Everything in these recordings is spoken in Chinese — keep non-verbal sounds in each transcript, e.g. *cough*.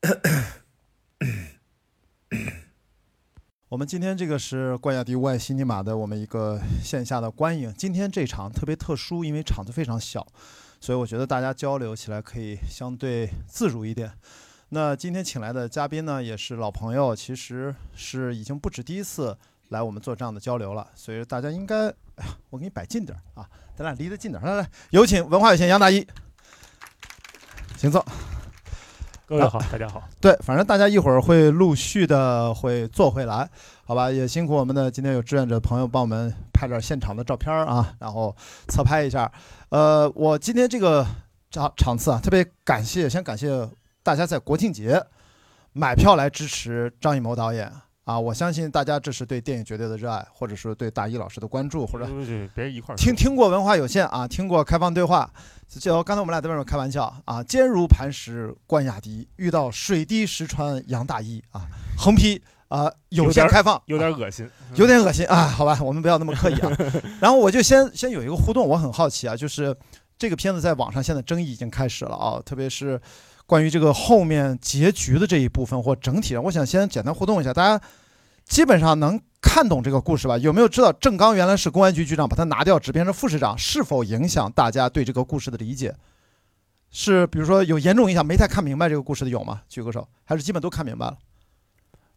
*coughs* 我们今天这个是冠亚迪外西尼玛的我们一个线下的观影。今天这场特别特殊，因为场子非常小，所以我觉得大家交流起来可以相对自如一点。那今天请来的嘉宾呢，也是老朋友，其实是已经不止第一次来我们做这样的交流了，所以大家应该，哎呀，我给你摆近点啊，咱俩离得近点儿。来来，有请文化有限杨大一，*laughs* 请坐。各位好，大家好。对，反正大家一会儿会陆续的会坐回来，好吧？也辛苦我们的今天有志愿者朋友帮我们拍点现场的照片啊，然后侧拍一下。呃，我今天这个场场次啊，特别感谢，先感谢大家在国庆节买票来支持张艺谋导演啊！我相信大家这是对电影绝对的热爱，或者说对大一老师的关注，或者别一块听听过文化有限啊，听过开放对话。就刚才我们俩在外面开玩笑啊，坚如磐石关雅迪遇到水滴石穿杨大一啊，横批啊有限开放，有点恶心，有点恶心啊，好吧，我们不要那么刻意啊。*laughs* 然后我就先先有一个互动，我很好奇啊，就是这个片子在网上现在争议已经开始了啊，特别是关于这个后面结局的这一部分或整体上，我想先简单互动一下，大家基本上能。看懂这个故事吧？有没有知道郑刚原来是公安局局长，把他拿掉，只变成副市长，是否影响大家对这个故事的理解？是，比如说有严重影响，没太看明白这个故事的有吗？举个手，还是基本都看明白了？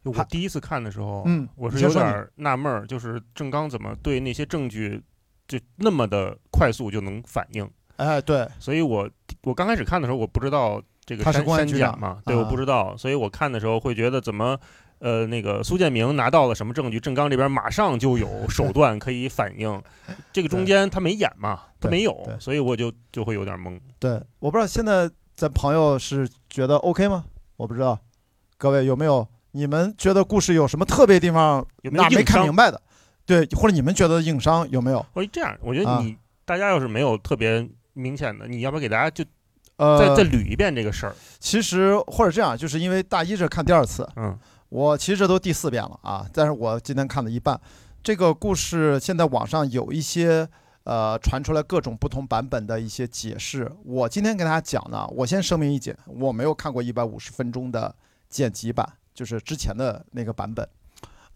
我第一次看的时候，嗯，我是有点纳闷儿，就是郑刚怎么对那些证据就那么的快速就能反应？哎，对，所以我我刚开始看的时候，我不知道这个删删减嘛，对，我不知道，所以我看的时候会觉得怎么。呃，那个苏建明拿到了什么证据？郑刚这边马上就有手段可以反映，*laughs* 这个中间他没演嘛，他没有，所以我就就会有点懵。对，我不知道现在咱朋友是觉得 OK 吗？我不知道，各位有没有？你们觉得故事有什么特别地方？有没有没看明白的？对，或者你们觉得硬伤有没有？我这样，我觉得你大家要是没有特别明显的，你要不要给大家就呃再再捋一遍这个事儿？其实或者这样，就是因为大一这看第二次，嗯。我其实这都第四遍了啊，但是我今天看了一半。这个故事现在网上有一些呃传出来各种不同版本的一些解释。我今天跟大家讲呢，我先声明一点，我没有看过一百五十分钟的剪辑版，就是之前的那个版本。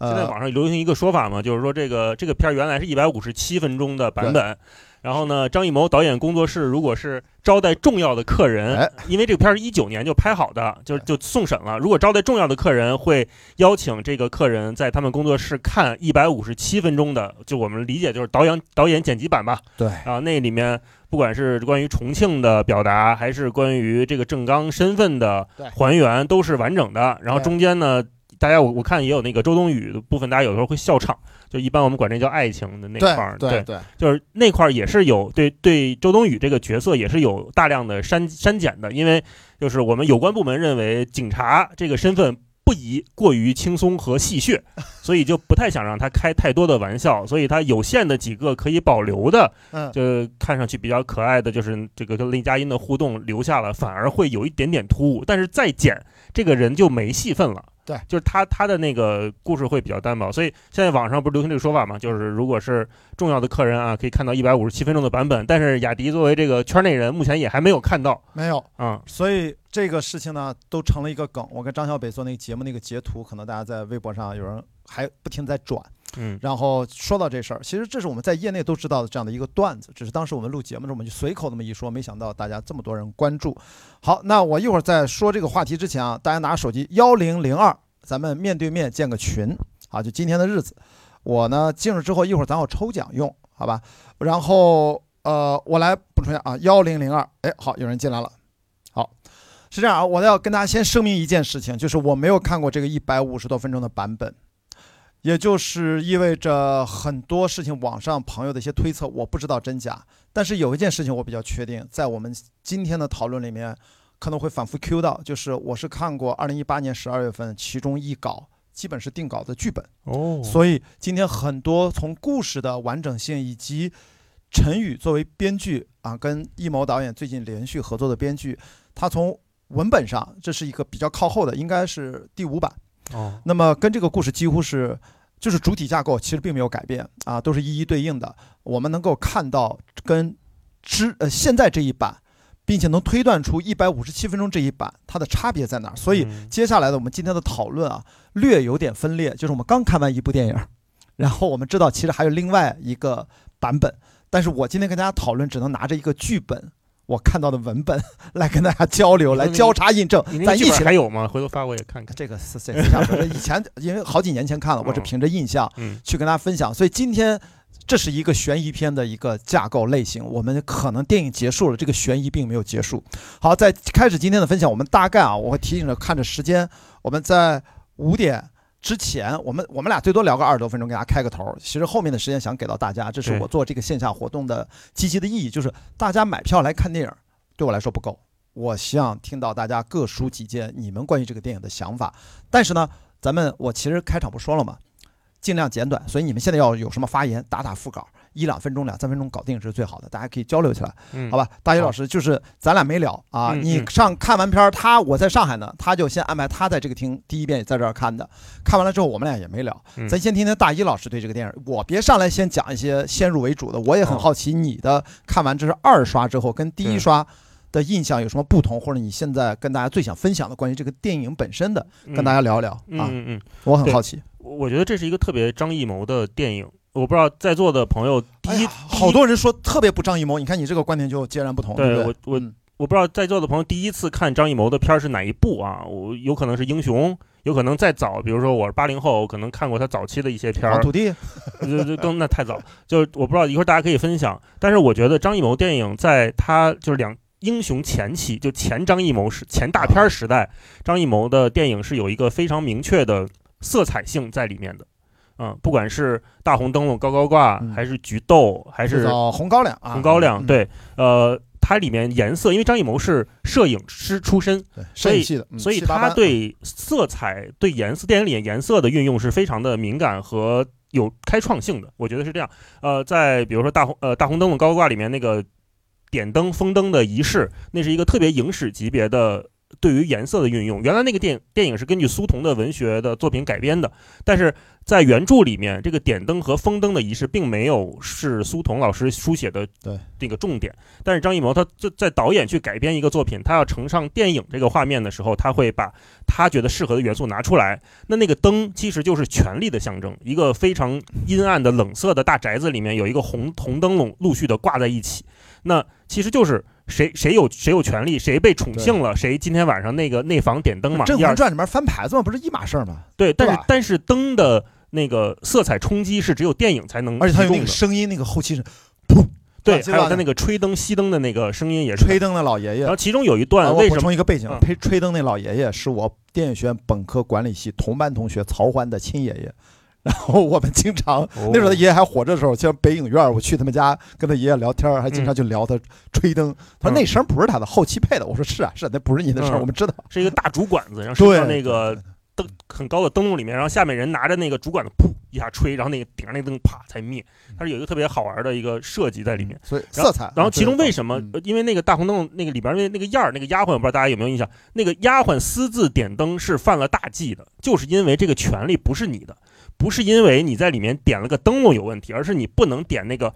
现在网上流行一个说法嘛，就是说这个这个片儿原来是一百五十七分钟的版本。然后呢，张艺谋导演工作室如果是招待重要的客人，因为这个片儿是一九年就拍好的，就就送审了。如果招待重要的客人，会邀请这个客人在他们工作室看一百五十七分钟的，就我们理解就是导演导演剪辑版吧。对，啊，那里面不管是关于重庆的表达，还是关于这个郑刚身份的还原，都是完整的。然后中间呢。大家我我看也有那个周冬雨的部分，大家有时候会笑场，就一般我们管这叫爱情的那块儿，对对，就是那块儿也是有对对周冬雨这个角色也是有大量的删删减的，因为就是我们有关部门认为警察这个身份不宜过于轻松和戏谑，所以就不太想让他开太多的玩笑，所以他有限的几个可以保留的，嗯，就看上去比较可爱的就是这个跟林佳音的互动留下了，反而会有一点点突兀，但是再剪这个人就没戏份了。对，就是他他的那个故事会比较单薄，所以现在网上不是流行这个说法嘛？就是如果是重要的客人啊，可以看到一百五十七分钟的版本，但是雅迪作为这个圈内人，目前也还没有看到，没有啊，所以这个事情呢，都成了一个梗。我跟张小北做那个节目那个截图，可能大家在微博上有人还不停在转。嗯，然后说到这事儿，其实这是我们在业内都知道的这样的一个段子，只是当时我们录节目的时候，我们就随口那么一说，没想到大家这么多人关注。好，那我一会儿在说这个话题之前啊，大家拿手机幺零零二，咱们面对面建个群啊，就今天的日子，我呢进入之后，一会儿咱要抽奖用，好吧？然后呃，我来补充一下啊，幺零零二，哎，好，有人进来了。好，是这样啊，我要跟大家先声明一件事情，就是我没有看过这个一百五十多分钟的版本。也就是意味着很多事情，网上朋友的一些推测，我不知道真假。但是有一件事情我比较确定，在我们今天的讨论里面，可能会反复 Q 到，就是我是看过二零一八年十二月份其中一稿，基本是定稿的剧本哦。所以今天很多从故事的完整性，以及陈宇作为编剧啊，跟易谋导演最近连续合作的编剧，他从文本上这是一个比较靠后的，应该是第五版。哦，那么跟这个故事几乎是，就是主体架构其实并没有改变啊，都是一一对应的。我们能够看到跟之呃现在这一版并且能推断出一百五十七分钟这一版它的差别在哪儿。所以接下来的我们今天的讨论啊，略有点分裂，就是我们刚看完一部电影，*laughs* 然后我们知道其实还有另外一个版本，但是我今天跟大家讨论只能拿着一个剧本。我看到的文本 *laughs* 来跟大家交流，来交叉印证。咱一起还有吗？回头发我也看看。这个是是以前因为好几年前看了，我是凭着印象去跟大家分享。所以今天这是一个悬疑片的一个架构类型。我们可能电影结束了，这个悬疑并没有结束。好，在开始今天的分享，我们大概啊，我会提醒着看着时间，我们在五点。之前我们我们俩最多聊个二十多分钟，给大家开个头。其实后面的时间想给到大家，这是我做这个线下活动的积极的意义，就是大家买票来看电影，对我来说不够。我希望听到大家各抒己见，你们关于这个电影的想法。但是呢，咱们我其实开场不说了吗？尽量简短，所以你们现在要有什么发言，打打副稿。一两分钟、两三分钟搞定是最好的，大家可以交流起来，好吧？大一老师就是咱俩没聊啊，你上看完片儿，他我在上海呢，他就先安排他在这个厅第一遍在这儿看的，看完了之后我们俩也没聊，咱先听听大一老师对这个电影，我别上来先讲一些先入为主的，我也很好奇你的看完这是二刷之后跟第一刷的印象有什么不同，或者你现在跟大家最想分享的关于这个电影本身的，跟大家聊一聊啊，嗯。嗯，我很好奇，我觉得这是一个特别张艺谋的电影。我不知道在座的朋友，第一，好多人说特别不张艺谋，你看你这个观点就截然不同。对我我我不知道在座的朋友第一次看张艺谋的片儿是哪一部啊？我有可能是英雄，有可能再早，比如说我是八零后，可能看过他早期的一些片儿。土地，这更那太早，就我不知道一会儿大家可以分享。但是我觉得张艺谋电影在他就是两英雄前期，就前张艺谋时前大片时代，张艺谋的电影是有一个非常明确的色彩性在里面的。嗯，不管是大红灯笼高高挂，还是菊豆，还是红高粱啊，红高粱，对，呃，它里面颜色，因为张艺谋是摄影师出身，所以所以他对色彩、对颜色，电影里面颜色的运用是非常的敏感和有开创性的。我觉得是这样。呃，在比如说大红呃大红灯笼高高挂里面那个点灯封灯的仪式，那是一个特别影史级别的。对于颜色的运用，原来那个电电影是根据苏童的文学的作品改编的，但是在原著里面，这个点灯和封灯的仪式并没有是苏童老师书写的对这个重点。但是张艺谋他在在导演去改编一个作品，他要呈上电影这个画面的时候，他会把他觉得适合的元素拿出来。那那个灯其实就是权力的象征，一个非常阴暗的冷色的大宅子里面有一个红红灯笼陆续的挂在一起，那其实就是。谁谁有谁有权利，谁被宠幸了，谁今天晚上那个内房点灯嘛？《甄嬛传》里面翻牌子嘛，不是一码事儿吗？对，但是但是灯的那个色彩冲击是只有电影才能，而且它有那个声音，那个后期是噗，对，还有他那个吹灯熄灯的那个声音也是。吹灯的老爷爷，然后其中有一段，为什么？充一个背景，吹吹灯那老爷爷是我电影学院本科管理系同班同学曹欢的亲爷爷。然后我们经常那时候他爷爷还活着的时候，像北影院，我去他们家跟他爷爷聊天，还经常就聊他吹灯。他说那声不是他的，后期配的。我说是啊，是，那不是你的声，我们知道是一个大竹管子，然后伸到那个灯很高的灯笼里面，然后下面人拿着那个竹管子，噗一下吹，然后那个顶上那灯啪才灭。它是有一个特别好玩的一个设计在里面，所以色彩。然后其中为什么？因为那个大红灯那个里边那那个燕儿那个丫鬟，我不知道大家有没有印象，那个丫鬟私自点灯是犯了大忌的，就是因为这个权利不是你的。不是因为你在里面点了个灯笼有问题，而是你不能点那个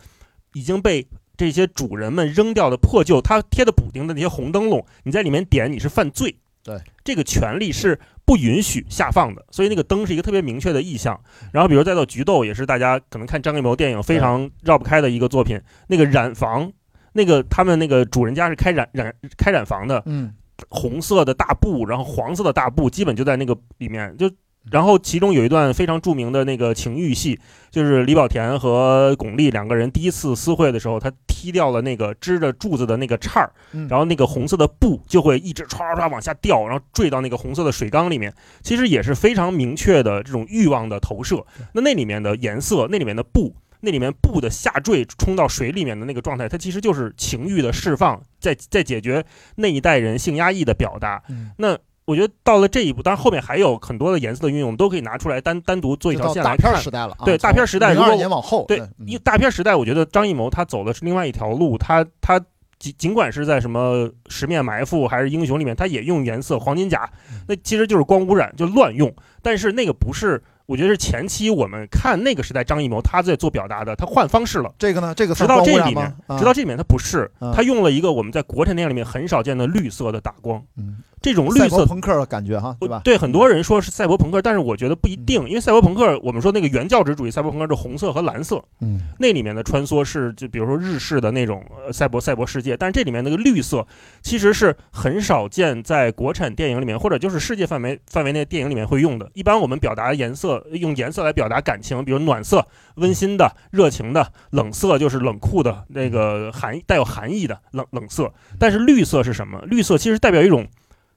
已经被这些主人们扔掉的破旧、他贴的补丁的那些红灯笼。你在里面点，你是犯罪。对，这个权利是不允许下放的。所以那个灯是一个特别明确的意象。然后，比如再到菊豆，也是大家可能看张艺谋电影非常绕不开的一个作品。那个染房，那个他们那个主人家是开染染开染房的，嗯，红色的大布，然后黄色的大布，基本就在那个里面就。然后其中有一段非常著名的那个情欲戏，就是李保田和巩俐两个人第一次私会的时候，他踢掉了那个支着柱子的那个叉儿，然后那个红色的布就会一直唰唰唰往下掉，然后坠到那个红色的水缸里面。其实也是非常明确的这种欲望的投射。那那里面的颜色，那里面的布，那里面布的下坠冲到水里面的那个状态，它其实就是情欲的释放，在在解决那一代人性压抑的表达。那。我觉得到了这一步，当然后面还有很多的颜色的运用，都可以拿出来单单独做一条线来看。大片时代了，对大片时代，如果年往后，对，因为大片时代，我觉得张艺谋他走的是另外一条路，他他尽尽管是在什么十面埋伏还是英雄里面，他也用颜色，黄金甲，那其实就是光污染，就乱用。但是那个不是。我觉得是前期我们看那个时代张艺谋他在做表达的，他换方式了。这个呢，这个直到这里面，啊、直到这里面他不是，啊他用了一个我们在国产电影里面很少见的绿色的打光，嗯，这种绿色朋克的感觉哈，对吧？对很多人说是赛博朋克，但是我觉得不一定，因为赛博朋克我们说那个原教旨主义赛博朋克是红色和蓝色，嗯，那里面的穿梭是就比如说日式的那种呃赛博赛博世界，但是这里面那个绿色其实是很少见在国产电影里面或者就是世界范围范围内电影里面会用的。一般我们表达颜色用颜色来表达感情，比如暖色、温馨的、热情的；冷色就是冷酷的，那个含带有含义的冷冷色。但是绿色是什么？绿色其实代表一种。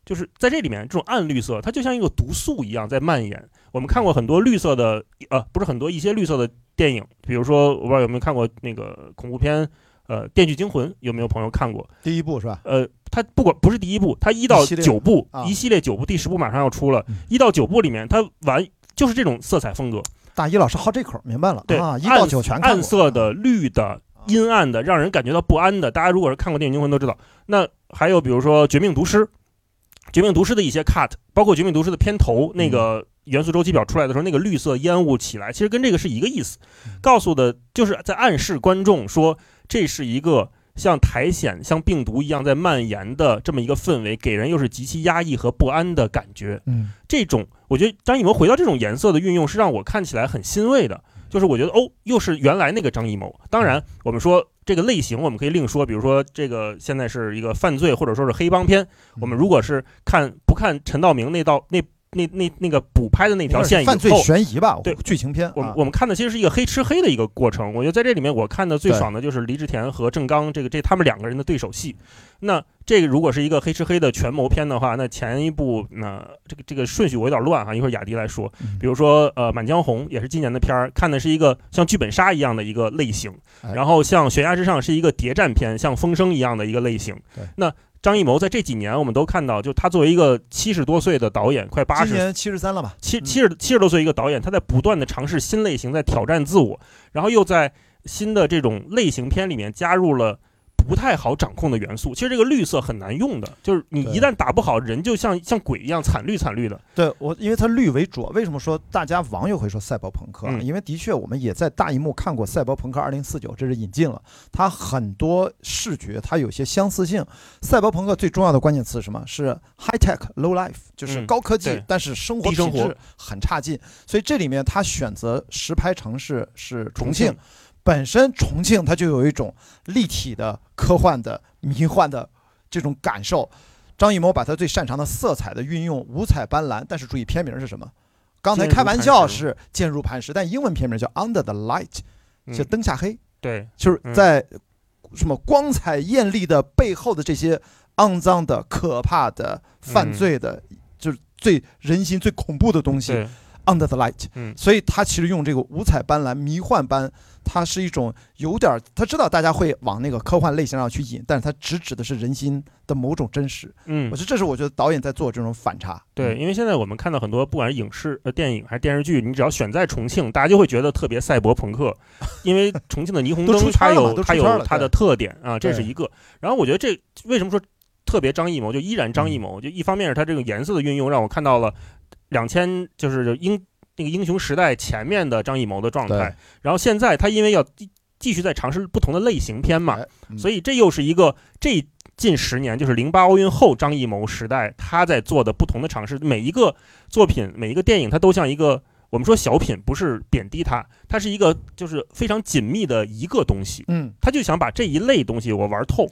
就是在这里面，这种暗绿色，它就像一个毒素一样在蔓延。我们看过很多绿色的，呃，不是很多一些绿色的电影，比如说我不知道有没有看过那个恐怖片，呃，《电锯惊魂》，有没有朋友看过？第一部是吧？呃，它不管不是第一部，它一到九部，啊一系列九部，第十部马上要出了嗯，一到九部里面，它完就是这种色彩风格，大一老师好这口，明白了对啊，一到九全看过暗色的、绿的、阴暗的，让人感觉到不安的。大家如果是看过《电锯惊魂》都知道。那还有比如说《绝命毒师》，《绝命毒师》的一些 cut，包括《绝命毒师》的片头那个元素周期表出来的时候，那个绿色烟雾起来，其实跟这个是一个意思，告诉的就是在暗示观众说这是一个。像苔藓、像病毒一样在蔓延的这么一个氛围，给人又是极其压抑和不安的感觉。嗯，这种，我觉得张艺谋回到这种颜色的运用，是让我看起来很欣慰的。就是我觉得哦，又是原来那个张艺谋。当然，我们说这个类型，我们可以另说。比如说，这个现在是一个犯罪或者说是黑帮片，我们如果是看不看陈道明那道那那那那个补拍的那条线以犯罪后，悬疑吧，对剧情片，啊我们我们看的其实是一个黑吃黑的一个过程。我觉得在这里面，我看的最爽的就是黎志田和郑刚这个这他们两个人的对手戏。那这个如果是一个黑吃黑的权谋片的话，那前一部那这个这个顺序我有点乱哈，一会儿雅迪来说。嗯比如说呃《满江红》也是今年的片儿，看的是一个像剧本杀一样的一个类型，哎然后像《悬崖之上》是一个谍战片，像《风声》一样的一个类型。那张艺谋在这几年，我们都看到，就他作为一个七十多岁的导演，快八十今年七十三了吧？嗯七七十七十多岁一个导演，他在不断的尝试新类型，在挑战自我，然后又在新的这种类型片里面加入了不太好掌控的元素。其实这个绿色很难用的，就是你一旦打不好，人就像像鬼一样惨绿惨绿的。对我，因为它绿为主。为什么说大家网友会说赛博朋克？嗯因为的确我们也在大荧幕看过《赛博朋克2049》，这是引进了，它很多视觉它有些相似性。赛博朋克最重要的关键词是什么？是 high tech low life，就是嗯高科技，对但是生活品质很差劲。所以这里面它选择实拍城市是重重庆。庆本身重庆它就有一种立体的、科幻的、迷幻的这种感受。张艺谋把他最擅长的色彩的运用，五彩斑斓，但是注意片名是什么？刚才开玩笑是“坚如磐石”，但英文片名叫《Under the Light》，就嗯，灯下黑，对，就是在什么光彩艳丽的背后的这些肮脏的、可怕的、犯罪的，就是最人心最恐怖的东西。对，Under the light，嗯。所以他其实用这个五彩斑斓、迷幻般，它是一种有点儿，他知道大家会往那个科幻类型上去引，但是他直指的是人心的某种真实。嗯。我觉，得这是我觉得导演在做这种反差。对，因为现在我们看到很多，不管是影视、呃电影还是电视剧，你只要选在重庆，大家就会觉得特别赛博朋克，*laughs* 因为重庆的霓虹灯它有它有它的特点啊，这是一个。然后我觉得这为什么说特别张艺谋，就依然张艺嗯。谋，就一方面是他这个颜色的运用，让我看到了两千就是英那个英雄时代前面的张艺谋的状态，然后现在他因为要继继续在尝试不同的类型片嘛，所以这又是一个这近十年，就是零八奥运后张艺谋时代他在做的不同的尝试。每一个作品，每一个电影，它都像一个我们说小品，不是贬低它，它是一个就是非常紧密的一个东西。嗯，他就想把这一类东西我玩透。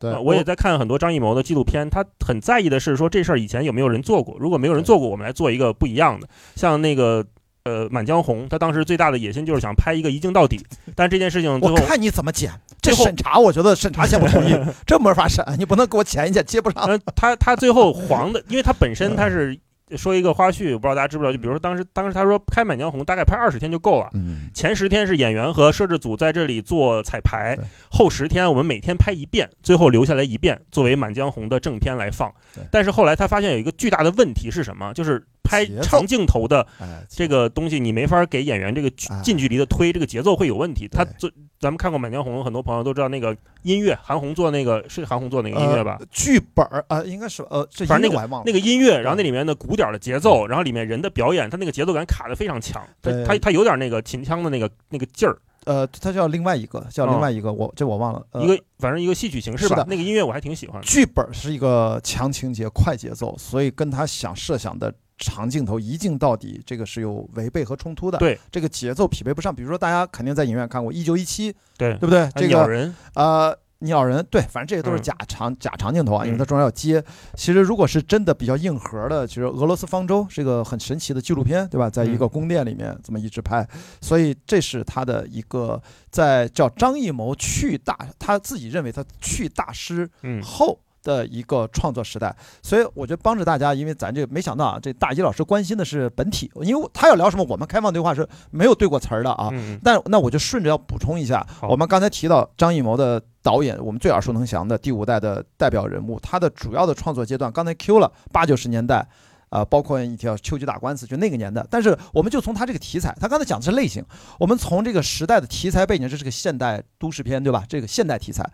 对，呃我也在看很多张艺谋的纪录片，他很在意的是说这事儿以前有没有人做过，如果没有人做过，我们来做一个不一样的。像那个呃《满江红》，他当时最大的野心就是想拍一个一镜到底，但这件事情最后我看你怎么剪。这审查，我觉得审查先不同意，*laughs* 这没法审，你不能给我剪一剪接不上。呃，他他最后黄的，因为他本身他是说一个花絮，我不知道大家知不知道，就比如说当时当时他说拍《满江红》大概拍二十天就够了。嗯，前十天是演员和摄制组在这里做彩排，后十天我们每天拍一遍，最后留下来一遍作为《满江红》的正片来放。但是后来他发现有一个巨大的问题是什么？就是拍长镜头的哎，这个东西，你没法给演员这个近距离的推，这个节奏会有问题。他对做咱们看过《满江红》，很多朋友都知道那个音乐，韩红做那个是韩红做那个音乐吧？剧本儿啊，应该是呃，反正那音乐我还忘了那个音乐，然后那里面的鼓点的节奏，然后里面人的表演，他那个节奏感卡的非常强，他对他他有点那个秦腔的那个那个劲儿，呃，它叫另外一个，叫哦另外一个，我这我忘了。呃一个反正一个戏曲形式吧。那个音乐我还挺喜欢。剧本是一个强情节、快节奏，所以跟他想设想的长镜头一镜到底，这个是有违背和冲突的。对，这个节奏匹配不上。比如说，大家肯定在影院看过《一九一七》，对对不对？这个鸟人，呃，鸟人，对，反正这些都是嗯假长、假长镜头啊，因为嗯它中间要接。其实如果是真的比较硬核的，其实《俄罗斯方舟》是一个很神奇的纪录片，对吧？在一个嗯宫殿里面这么一直拍，所以这是他的一个在叫张艺谋去大，他自己认为他去大师嗯，后。的一个创作时代，所以我觉得帮着大家，因为咱这个没想到啊，这大一老师关心的是本体，因为他要聊什么，我们开放对话是没有对过词儿的啊。但那我就顺着要补充一下，我们刚才提到张艺谋的导演，我们最耳熟能详的第五代的代表人物，他的主要的创作阶段，刚才 Q 了八九十年代，啊、包括一条秋菊打官司，就那个年代。但是我们就从他这个题材，他刚才讲的是类型，我们从这个时代的题材背景，这是个现代都市片，对吧？这个现代题材，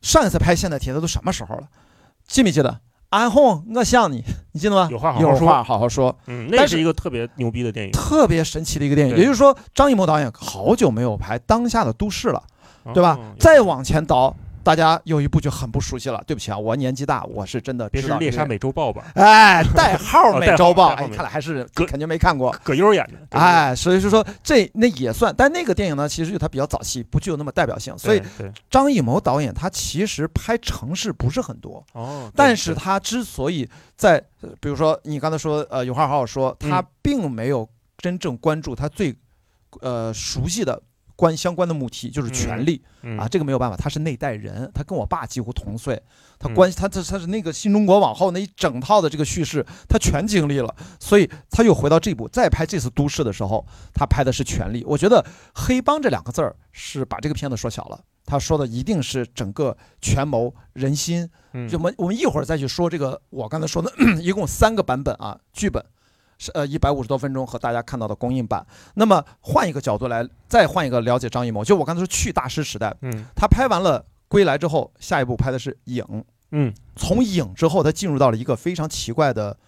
上一次拍现代题材都什么时候了？记没记得？安红，我想你，*laughs* 你记得吗？有话好好说有话好好说。嗯，那但是是一个特别牛逼的电影，特别神奇的一个电影，也就是说，张艺谋导演好久没有拍当下的都市了。对吧哦？再往前倒，大家有一部就很不熟悉了。对不起啊，我年纪大，我是真的别是猎杀美洲豹吧？哎，代号美洲豹，哎，看来还是哥肯定没看过。葛优演的，对哎，所以是说这那也算，但那个电影呢，其实就它比较早期，不具有那么代表性。所以张艺谋导演他其实拍城市不是很多，哦，但是他之所以在，呃比如说你刚才说，呃，有话好好说，他嗯并没有真正关注他最，呃，熟悉的关相关的母题，就是权力。嗯啊，这个没有办法，他是那代人，他跟我爸几乎同岁，他嗯关系他他他是那个新中国往后那一整套的这个叙事，他全经历了，所以他又回到这部再拍这次都市的时候，他拍的是权力。我觉得“黑帮”这两个字儿是把这个片子说小了，他说的一定是整个权谋人心。嗯就我们我们一会儿再去说这个，我刚才说的 *clears throat* 一共三个版本啊，剧本。是呃一百五十多分钟和大家看到的公映版，那么换一个角度来，再换一个了解张艺谋，就我刚才说去大师时代，嗯。他拍完了《归来》之后，下一步拍的是《影》。嗯。从《影》之后，他进入到了一个非常奇怪的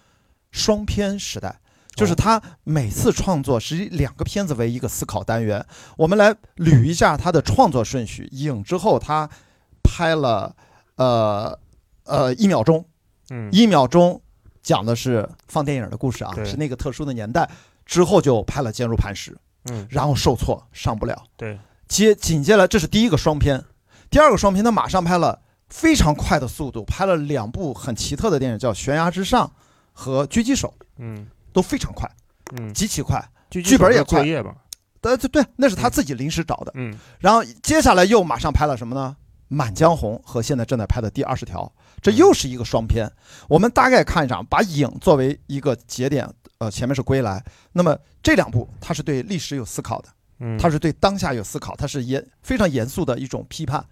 双片时代，就是他每次创作是以两个片子为一个思考单元。我们来捋一下他的创作顺序。《影》之后，他拍了呃呃一秒钟，嗯。一秒钟讲的是放电影的故事啊，是那个特殊的年代。之后就拍了《坚如磐石》，嗯然后受挫上不了。对接紧接着，这是第一个双片，第二个双片他马上拍了非常快的速度，拍了两部很奇特的电影，叫《悬崖之上》和《狙击手嗯》，都非常快，嗯，极其快。剧剧本也快作业吧，呃，对对，那是他自己临时找的。嗯然后接下来又马上拍了什么呢？《满江红》和现在正在拍的第二十条，这又是一个双片。我们大概看一场，把影作为一个节点，呃，前面是归来。那么这两部，它是对历史有思考的。嗯，他是对当下有思考，它是严非常严肃的一种批判，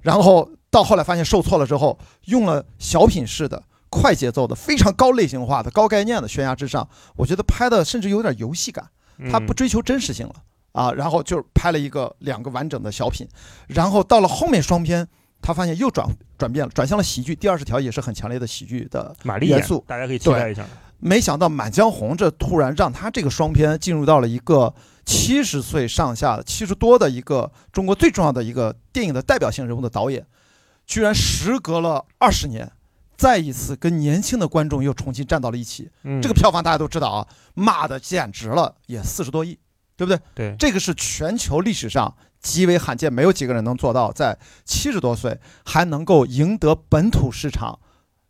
然后到后来发现受挫了之后，用了小品式的、快节奏的、非常高类型化的、高概念的《悬崖之上》，我觉得拍的甚至有点游戏感，它不嗯追求真实性了啊，然后就拍了一个两个完整的小品，然后到了后面双片，他发现又转转变了，转向了喜剧，第二十条也是很强烈的喜剧的玛丽元素大家可以期待一下。没想到《满江红》这突然让他这个双片进入到了一个七十岁上下、七十多的一个中国最重要的一个电影的代表性人物的导演，居然时隔了二十年，再一次跟年轻的观众又重新站到了一起。嗯，这个票房大家都知道啊，骂的简直了，也四十多亿，对不对？对，这个是全球历史上极为罕见，没有几个人能做到，在七十多岁还能够赢得本土市场，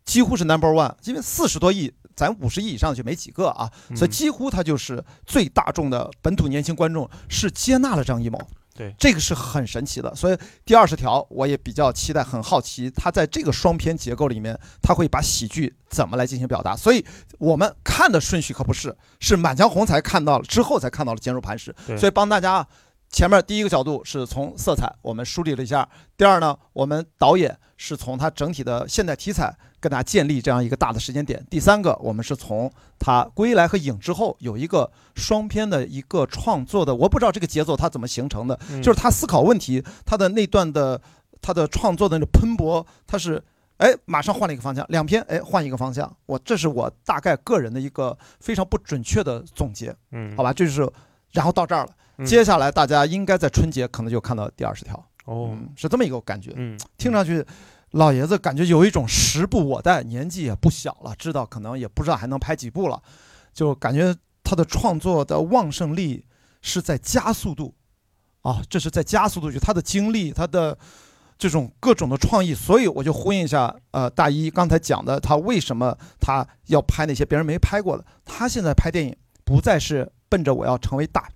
几乎是 number one。因为四十多亿，咱五十亿以上就没几个啊，所以嗯几乎他就是最大众的本土年轻观众是接纳了张艺谋。对这个是很神奇的。所以第二十条我也比较期待，很好奇他在这个双片结构里面，他会把喜剧怎么来进行表达。所以我们看的顺序可不是，是《满江红》才看到了，之后才看到了《坚如磐石》。对所以帮大家前面第一个角度是从色彩我们梳理了一下，第二呢，我们导演是从他整体的现代题材跟大家建立这样一个大的时间点，第三个我们是从他归来和影之后有一个双片的一个创作的，我不知道这个节奏它怎么形成的，就是他思考问题，他的那段的他的创作的那喷薄，他是。哎，马上换了一个方向，两篇哎换一个方向，我这是我大概个人的一个非常不准确的总结，嗯，好吧，这就是，然后到这儿了，接下来大家应该在春节可能就看到第二十条，哦，是这么一个感觉，嗯，听上去，老爷子感觉有一种时不我待，年纪也不小了，知道可能也不知道还能拍几部了，就感觉他的创作的旺盛力是在加速度，啊，这是在加速度，就他的精力，他的。这种各种的创意，所以我就呼应一下，呃，大一刚才讲的，他为什么他要拍那些别人没拍过的？他现在拍电影不再是奔着我要成为大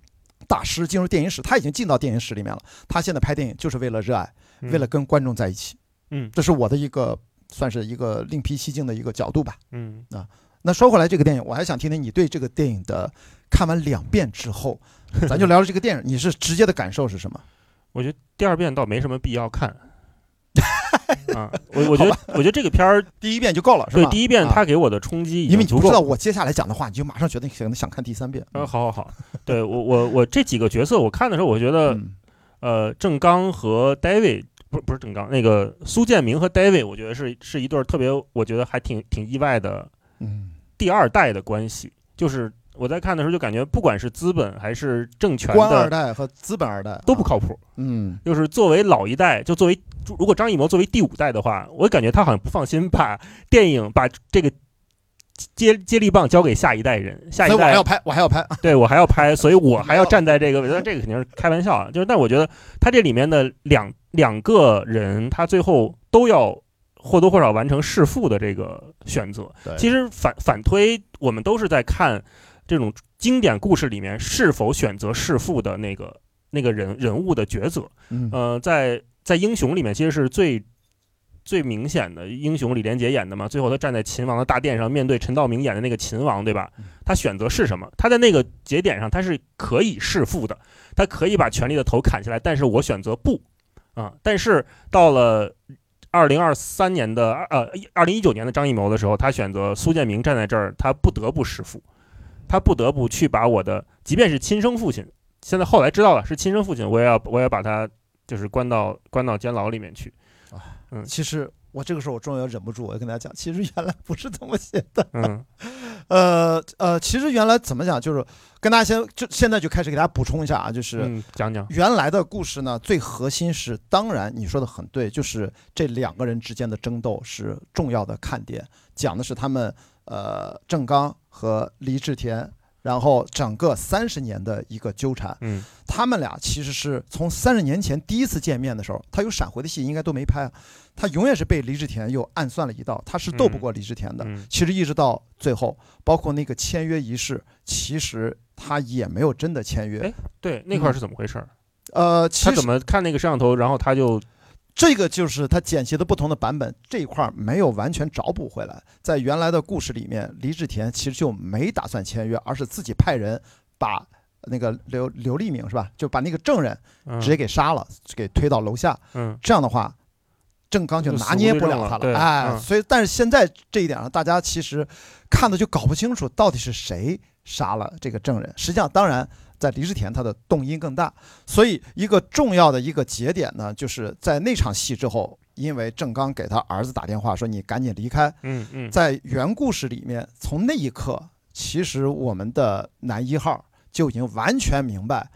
大师进入电影史，他已经进到电影史里面了。他现在拍电影就是为了热爱，为了跟观众在一起。嗯，这是我的一个算是一个另辟蹊径的一个角度吧。嗯啊，那说回来，这个电影我还想听听你对这个电影的看完两遍之后，*laughs* 咱就聊聊这个电影，你是直接的感受是什么？我觉得第二遍倒没什么必要看。*laughs* 啊，我我觉得，我觉得这个片儿 *laughs* 第一遍就够了，是吧？对，第一遍他给我的冲击，因为你不知道我接下来讲的话，你就马上觉得想想看第三遍。嗯，好好好，对我我我这几个角色，我看的时候，我觉得，呃，郑刚和 David 不不是郑刚，那个苏建明和 David，我觉得是是一对特别，我觉得还挺挺意外的，嗯，第二代的关系，就是。我在看的时候就感觉，不管是资本还是政权，官二代和资本二代都不靠谱。嗯，就是作为老一代，就作为如果张艺谋作为第五代的话，我感觉他好像不放心把电影把这个接接力棒交给下一代人。下一代我还要拍，我还要拍，对我还要拍，所以我还要站在这个。我觉得这个肯定是开玩笑啊。就是，但我觉得他这里面的两两个人，他最后都要。或多或少完成弑父的这个选择，其实反反推，我们都是在看这种经典故事里面是否选择弑父的那个那个人人物的抉择。呃，在在英雄里面，其实是最最明显的英雄李连杰演的嘛，最后他站在秦王的大殿上，面对陈道明演的那个秦王，对吧？他选择是什么？他在那个节点上，他是可以弑父的，他可以把权力的头砍下来，但是我选择不啊。但是到了。二零二三年的呃，二零一九年的张艺谋的时候，他选择苏建明站在这儿，他不得不弑父，他不得不去把我的，即便是亲生父亲，现在后来知道了是亲生父亲，我也要我也把他就是关到关到监牢里面去。啊，嗯，其实我这个时候我终于要忍不住，我要跟大家讲，其实原来不是这么写的。嗯。*laughs* 呃呃，其实原来怎么讲，就是跟大家先就现在就开始给大家补充一下啊，就是讲讲原来的故事呢，最核心是，当然你说的很对，就是这两个人之间的争斗是重要的看点，讲的是他们呃郑刚和李治田。然后整个三十年的一个纠缠，嗯，他们俩其实是从三十年前第一次见面的时候，他有闪回的戏应该都没拍啊，他永远是被李治田又暗算了一道，他是斗不过李治田的。其实一直到最后，包括那个签约仪式，其实他也没有真的签约。哎，对，那块是怎么回事？呃，他怎么看那个摄像头，然后他就。这个就是他剪辑的不同的版本，这一块没有完全找补回来。在原来的故事里面，李志田其实就没打算签约，而是自己派人把那个刘刘立明是吧，就把那个证人直接给杀了，给推到楼下。嗯，这样的话，郑刚就拿捏不了他了。哎，所以但是现在这一点上，大家其实看的就搞不清楚到底是谁杀了这个证人。实际上，当然。在李治田，他的动因更大，所以一个重要的一个节点呢，就是在那场戏之后，因为郑刚给他儿子打电话说：“你赶紧离开。”嗯嗯，在原故事里面，从那一刻，其实我们的男一号就已经完全明白，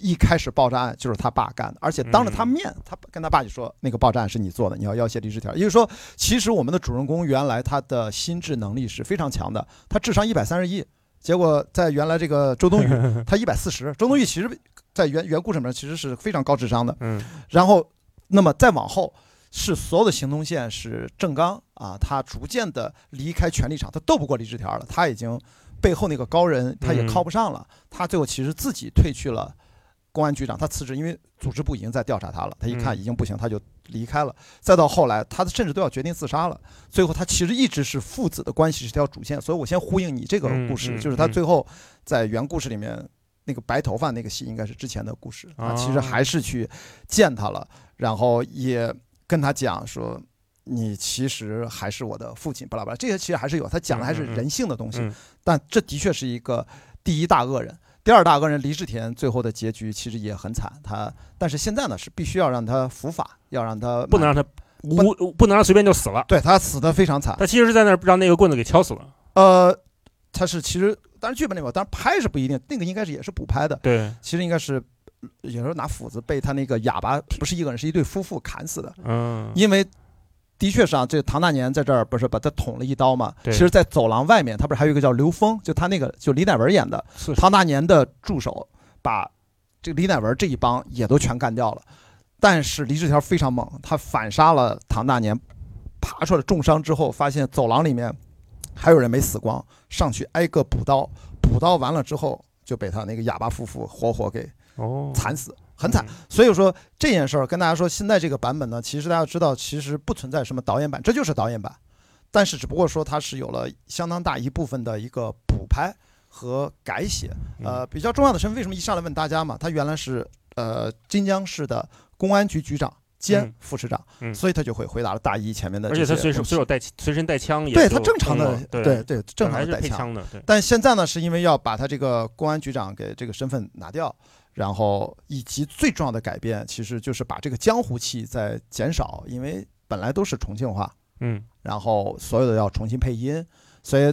一开始爆炸案就是他爸干的，而且当着他面，他跟他爸就说：“那个爆炸案是你做的，你要要挟李治田。”也就是说，其实我们的主人公原来他的心智能力是非常强的，他智商一百三十亿。结果在原来这个周冬雨，*laughs* 他一百四十。周冬雨其实，在原原故事里面其实是非常高智商的。嗯。然后，那么再往后，是所有的行动线是郑刚啊，他逐渐的离开权力场，他斗不过李治田了，他已经背后那个高人他也靠不上了，他最后其实自己退去了。公安局长他辞职，因为组织部已经在调查他了。他一看已经不行，他就离开了。再到后来，他甚至都要决定自杀了。最后，他其实一直是父子的关系是条主线。所以我先呼应你这个故事，就是他最后在原故事里面，那个白头发那个戏应该是之前的故事啊，哦其实还是去见他了，然后也跟他讲说。你其实还是我的父亲，巴拉巴拉，这些其实还是有，他讲的还是人性的东西，嗯但这的确是一个第一大恶人。第二大恶人李志田最后的结局其实也很惨，他但是现在呢是必须要让他伏法，要让他不能让他无不能让随便就死了。对他死的非常惨。他其实是在那儿让那个棍子给敲死了。呃，他是其实但是剧本里面，当然拍是不一定，那个应该是也是补拍的，对，其实应该是有时候拿斧子被他那个哑巴不是一个人，是一对夫妇砍死的，嗯，因为。的确是啊，这唐大年在这儿不是把他捅了一刀嘛？其实，在走廊外面，他不是还有一个叫刘峰，就他那个就李乃文演的是唐大年的助手，把这个李乃文这一帮也都全干掉了。但是李志条非常猛，他反杀了唐大年，爬出来重伤之后，发现走廊里面还有人没死光，上去挨个补刀，补刀完了之后就被他那个哑巴夫妇活活给哦，惨死，很惨。嗯所以说这件事儿跟大家说，现在这个版本呢，其实大家知道，其实不存在什么导演版，这就是导演版，但是只不过说它是有了相当大一部分的一个补拍和改写。嗯呃，比较重要的是为什么一上来问大家嘛？他原来是呃金江市的公安局局长兼嗯副市长，嗯所以他就会回答了大一前面的而。且他随手随手带随身带枪也对他正常的了对对对正常是的带枪。枪的，对，但现在呢，是因为要把他这个公安局长给这个身份拿掉，然后以及最重要的改变，其实就是把这个江湖气在减少，因为本来都是重庆话，嗯然后所有的要重新配音，所以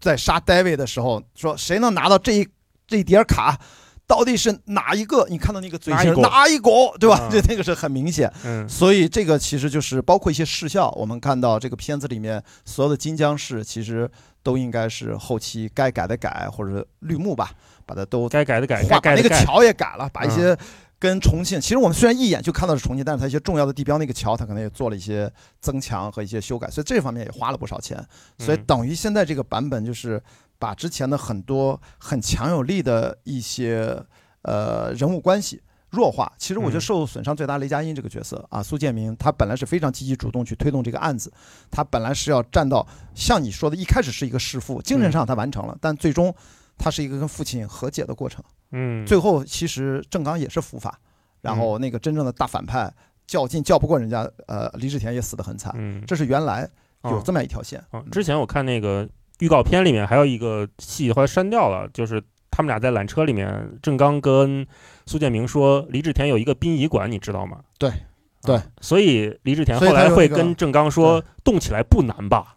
在杀 David 的时候说谁能拿到这一这一叠卡。到底是哪一个？你看到那个嘴型，哪一个哪一个，对吧啊？这那个是很明显。嗯所以这个其实就是包括一些视效，我们看到这个片子里面所有的金江市，其实都应该是后期该改的改，或者绿幕吧，把它都该改的改，画，把那个桥也改了，把一嗯些跟重庆，其实我们虽然一眼就看到是重庆，但是它一些重要的地标那个桥，它可能也做了一些增强和一些修改，所以这方面也花了不少钱。所以嗯等于现在这个版本就是把之前的很多很强有力的一些呃人物关系弱化。其实我觉得嗯受损伤最大雷佳音这个角色啊，苏建明他本来是非常积极主动去推动这个案子，他本来是要站到像你说的，一开始是一个弑父，精神上他完成了，但最终他是一个跟父亲和解的过程。嗯，最后其实郑刚也是伏法，然后那个真正的大反派较劲较不过人家，呃，李治田也死得很惨。嗯这是原来有哦这么一条线。哦，之前我看那个预告片里面还有一个戏，后来删掉了，就是他们俩在缆车里面，郑刚跟苏建明说，李治田有一个殡仪馆，你知道吗？对啊对所以李志田后来会跟郑刚说，动起来不难吧？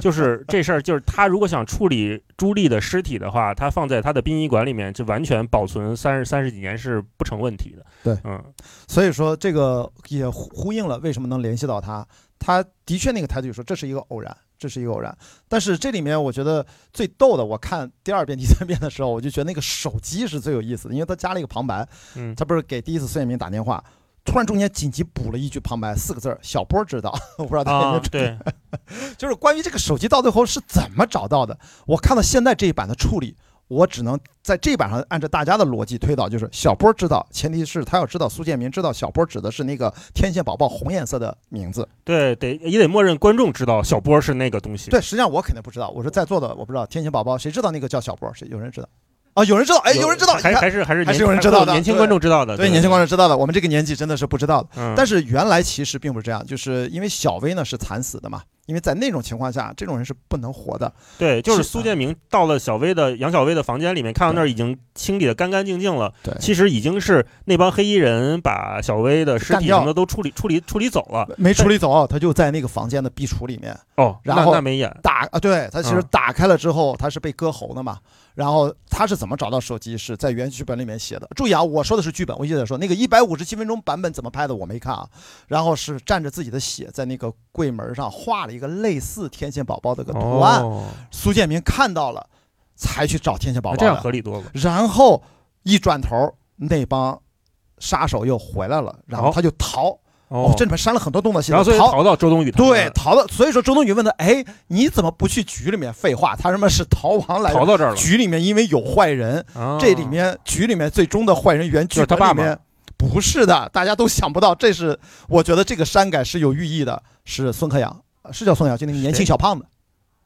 就是这事儿，就是他如果想处理朱莉的尸体的话，他放在他的殡仪馆里面，就完全保存三十三十几年是不成问题的。对嗯所以说这个也呼呼应了为什么能联系到他。他的确那个台词就说这是一个偶然，这是一个偶然。但是这里面我觉得最逗的，我看第二遍、第三遍的时候，我就觉得那个手机是最有意思的，因为他加了一个旁白，嗯，他不是给第一次孙建明打电话，突然中间紧急补了一句旁白，四个字儿：小波知道。*laughs* 我不知道大家有没有啊，对，*laughs* 就是关于这个手机到最后是怎么找到的。我看到现在这一版的处理，我只能在这一版上按照大家的逻辑推导，就是小波知道，前提是他要知道苏建明知道小波指的是那个天线宝宝红颜色的名字。对，得也得默认观众知道小波是那个东西。对，实际上我肯定不知道，我说在座的，我不知道天线宝宝谁知道那个叫小波？谁有人知道？啊，有人知道，哎，有人知道，还还是还是还是有人知道的年轻观众知道的。对年轻观众知道的，我们这个年纪真的是不知道的。嗯，但是原来其实并不是这样，就是因为小薇呢是惨死的嘛，因为在那种情况下，这种人是不能活的。对，就是是苏建明到了小薇的杨小薇的房间里面，看到那儿已经清理的干干净净了。对其实已经是那帮黑衣人把小薇的尸体什么的都处理处理处理走了。没处理走，他就在那个房间的壁橱里面哦，然后那那没演。打啊，对他其实嗯打开了之后，他是被割喉的嘛。然后他是怎么找到手机？是在原剧本里面写的。注意啊，我说的是剧本，我一直在说那个一百五十七分钟版本怎么拍的我没看啊。然后是蘸着自己的血在那个柜门上画了一个类似天线宝宝的个图案。哦，苏建明看到了，才去找天线宝宝这样的。合理多了。然后一转头，那帮杀手又回来了，然后哦他就逃。哦哦，这里面删了很多动作戏，然后所以逃逃到周冬雨对逃到，所以说周冬雨问他，哎，你怎么不去局里面？废话，他他妈是逃亡来的。逃到这儿了。局里面因为有坏人，啊这里面局里面最终的坏人原剧他爸本里面不是的，大家都想不到，这是我觉得这个删改是有寓意的，是孙克阳，呃是叫孙克阳，就那个年轻小胖子，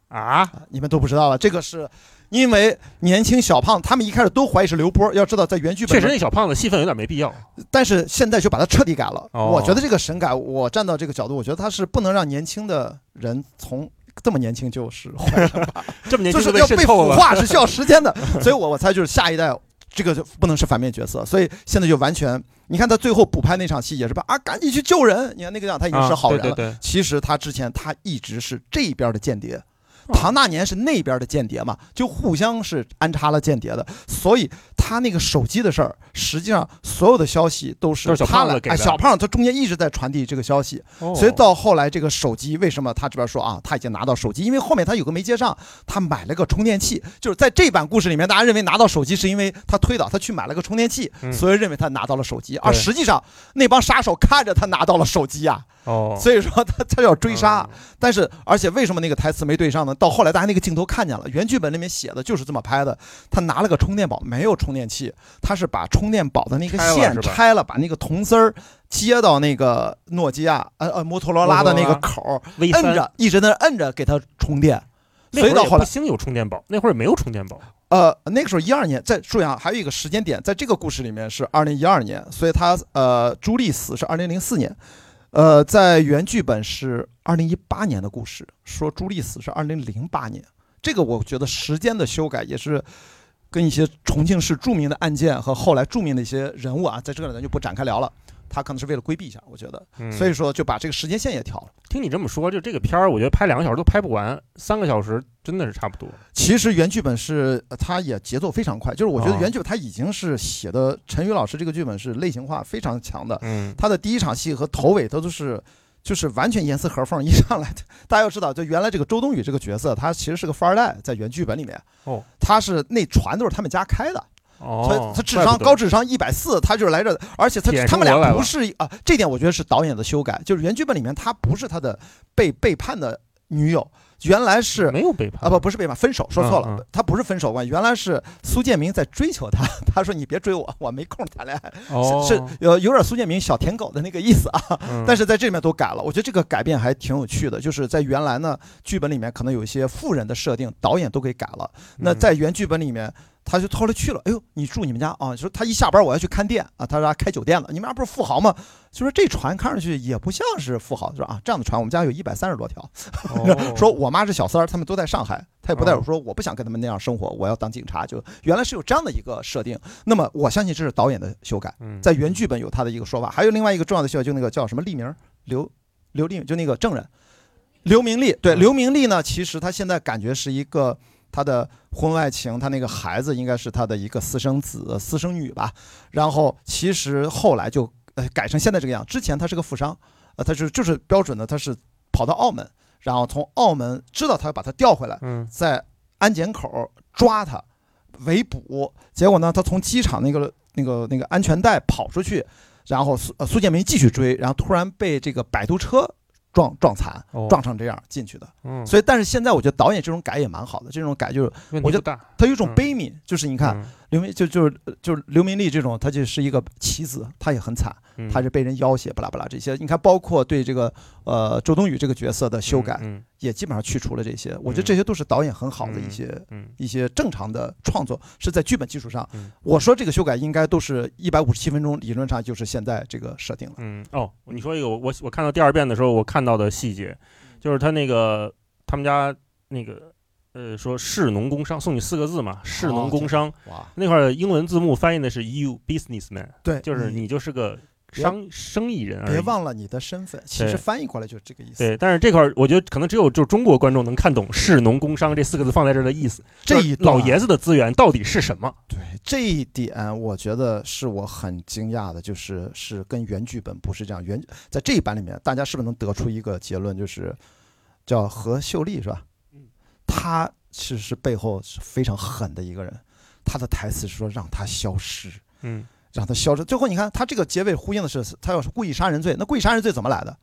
啊，你们都不知道了。这个是因为年轻小胖他们一开始都怀疑是刘波，要知道在原剧本确实那小胖子戏份有点没必要。但是现在就把他彻底改了。哦我觉得这个神改，我站到这个角度，我觉得他是不能让年轻的人从这么年轻就是坏人吧，*laughs* 这么年轻就就是要被腐化是需要时间的。*laughs* 所以我我猜就是下一代这个就不能是反面角色，所以现在就完全，你看他最后补拍那场戏也是吧啊，赶紧去救人，你看那个样他已经是啊好人了。对对对，其实他之前他一直是这边的间谍，哦唐大年是那边的间谍嘛，就互相是安插了间谍的，所以他那个手机的事儿，实际上所有的消息都是他来，小胖他中间一直在传递这个消息，哦所以到后来这个手机为什么他这边说啊，他已经拿到手机，因为后面他有个没接上，他买了个充电器，就是在这版故事里面，大家认为拿到手机是因为他推倒，他去买了个充电器，嗯所以认为他拿到了手机，而实际上那帮杀手看着他拿到了手机呀、哦，所以说他他要追杀。嗯但是，而且为什么那个台词没对上呢？到后来大家那个镜头看见了，原剧本里面写的就是这么拍的。他拿了个充电宝，没有充电器，他是把充电宝的那个线拆了，把那个铜丝儿接到那个诺基亚呃呃摩托罗拉的那个口儿，摁着，一直在那摁着给它充电。那所以到后来，会儿也不兴有充电宝，那会儿也没有充电宝。呃，那个时候一二年，在注意啊还有一个时间点，在这个故事里面是二零一二年，所以他呃朱莉死是二零零四年，呃，在原剧本是二零一八年的故事，说朱莉死是二零零八年，这个我觉得时间的修改也是跟一些重庆市著名的案件和后来著名的一些人物啊，在这里咱就不展开聊了，他可能是为了规避一下，我觉得，嗯所以说就把这个时间线也调了。听你这么说，就这个片儿，我觉得拍两个小时都拍不完，三个小时真的是差不多。其实原剧本是，呃它也节奏非常快，就是我觉得哦原剧本它已经是写的，陈宇老师这个剧本是类型化非常强的，嗯，他的第一场戏和头尾他都是。就是完全严丝合缝，*laughs* 一上来，大家要知道，就原来这个周冬雨这个角色，他其实是个富二代，在原剧本里面，哦，他是那船都是他们家开的，所哦以，他智商高智商一百四，他就是来这，而且他他们俩不是啊，这点我觉得是导演的修改，就是原剧本里面他不是他的被背叛的女友，原来是没有背叛。啊不不是背叛，分手说错了，嗯嗯。他不是分手关系，原来是苏建明在追求他，*laughs* 他说你别追我，我没空谈恋爱，哦，是是有有点苏建明小舔狗的那个意思啊，嗯，*laughs* 但是在这里面都改了，我觉得这个改变还挺有趣的，就是在原来呢剧本里面可能有一些富人的设定，导演都给改了，那嗯。在原剧本里面。他就后来去了，哎呦，你住你们家啊？说他一下班我要去看店啊，他说他开酒店了，你们家不是富豪吗？就说这船看上去也不像是富豪，说啊这样的船我们家有一百三十多条，哦 *laughs* 说我妈是小三儿，他们都在上海，他也不带我哦说我不想跟他们那样生活，我要当警察，就原来是有这样的一个设定。那么我相信这是导演的修改，嗯在原剧本有他的一个说法，还有另外一个重要的修改，就那个叫什么立名刘刘立，就那个证人刘明利。对，嗯刘明利呢，其实他现在感觉是一个他的婚外情，他那个孩子应该是他的一个私生子、私生女吧。然后其实后来就呃改成现在这个样，之前他是个富商，呃，他是就是标准的，他是跑到澳门，然后从澳门知道他要把他调回来，嗯在安检口抓他，围捕。结果呢，他从机场那个那个那个安全带跑出去，然后苏呃苏建明继续追，然后突然被这个摆渡车撞撞残，哦撞成这样进去的。嗯，所以，但是现在我觉得导演这种改也蛮好的，这种改就是我觉问题不大。他有一种嗯悲悯，就是你看嗯刘明就就是就是刘明利这种，他就是一个棋子，他也很惨，嗯他是被人要挟，巴拉巴拉这些。你看，包括对这个呃周冬雨这个角色的修改，嗯也基本上去除了这些。我觉得嗯这些都是导演很好的一些嗯一些正常的创作，是在剧本基础上嗯。我说这个修改应该都是一百五十七分钟，理论上就是现在这个设定了。嗯哦，你说一个我我我看到第二遍的时候，我看到的细节，就是他那个他们家那个呃说士农工商，送你四个字嘛，士农工商哇，那块儿英文字幕翻译的是 you businessman，对，就是你就是个商生意人而已。别忘了你的身份，其实翻译过来就是这个意思。对，但是这块儿我觉得可能只有就中国观众能看懂“士农工商”这四个字放在这儿的意思。这一老爷子的资源到底是什么？对这一点，我觉得是我很惊讶的，就是是跟原剧本不是这样。原在这一版里面，大家是不是能得出一个结论，就是叫何秀丽是吧？嗯，她其实是背后是非常狠的一个人，他的台词是说让他消失。嗯让他消失。最后你看，他这个结尾呼应的是，他要是故意杀人罪，那故意杀人罪怎么来的？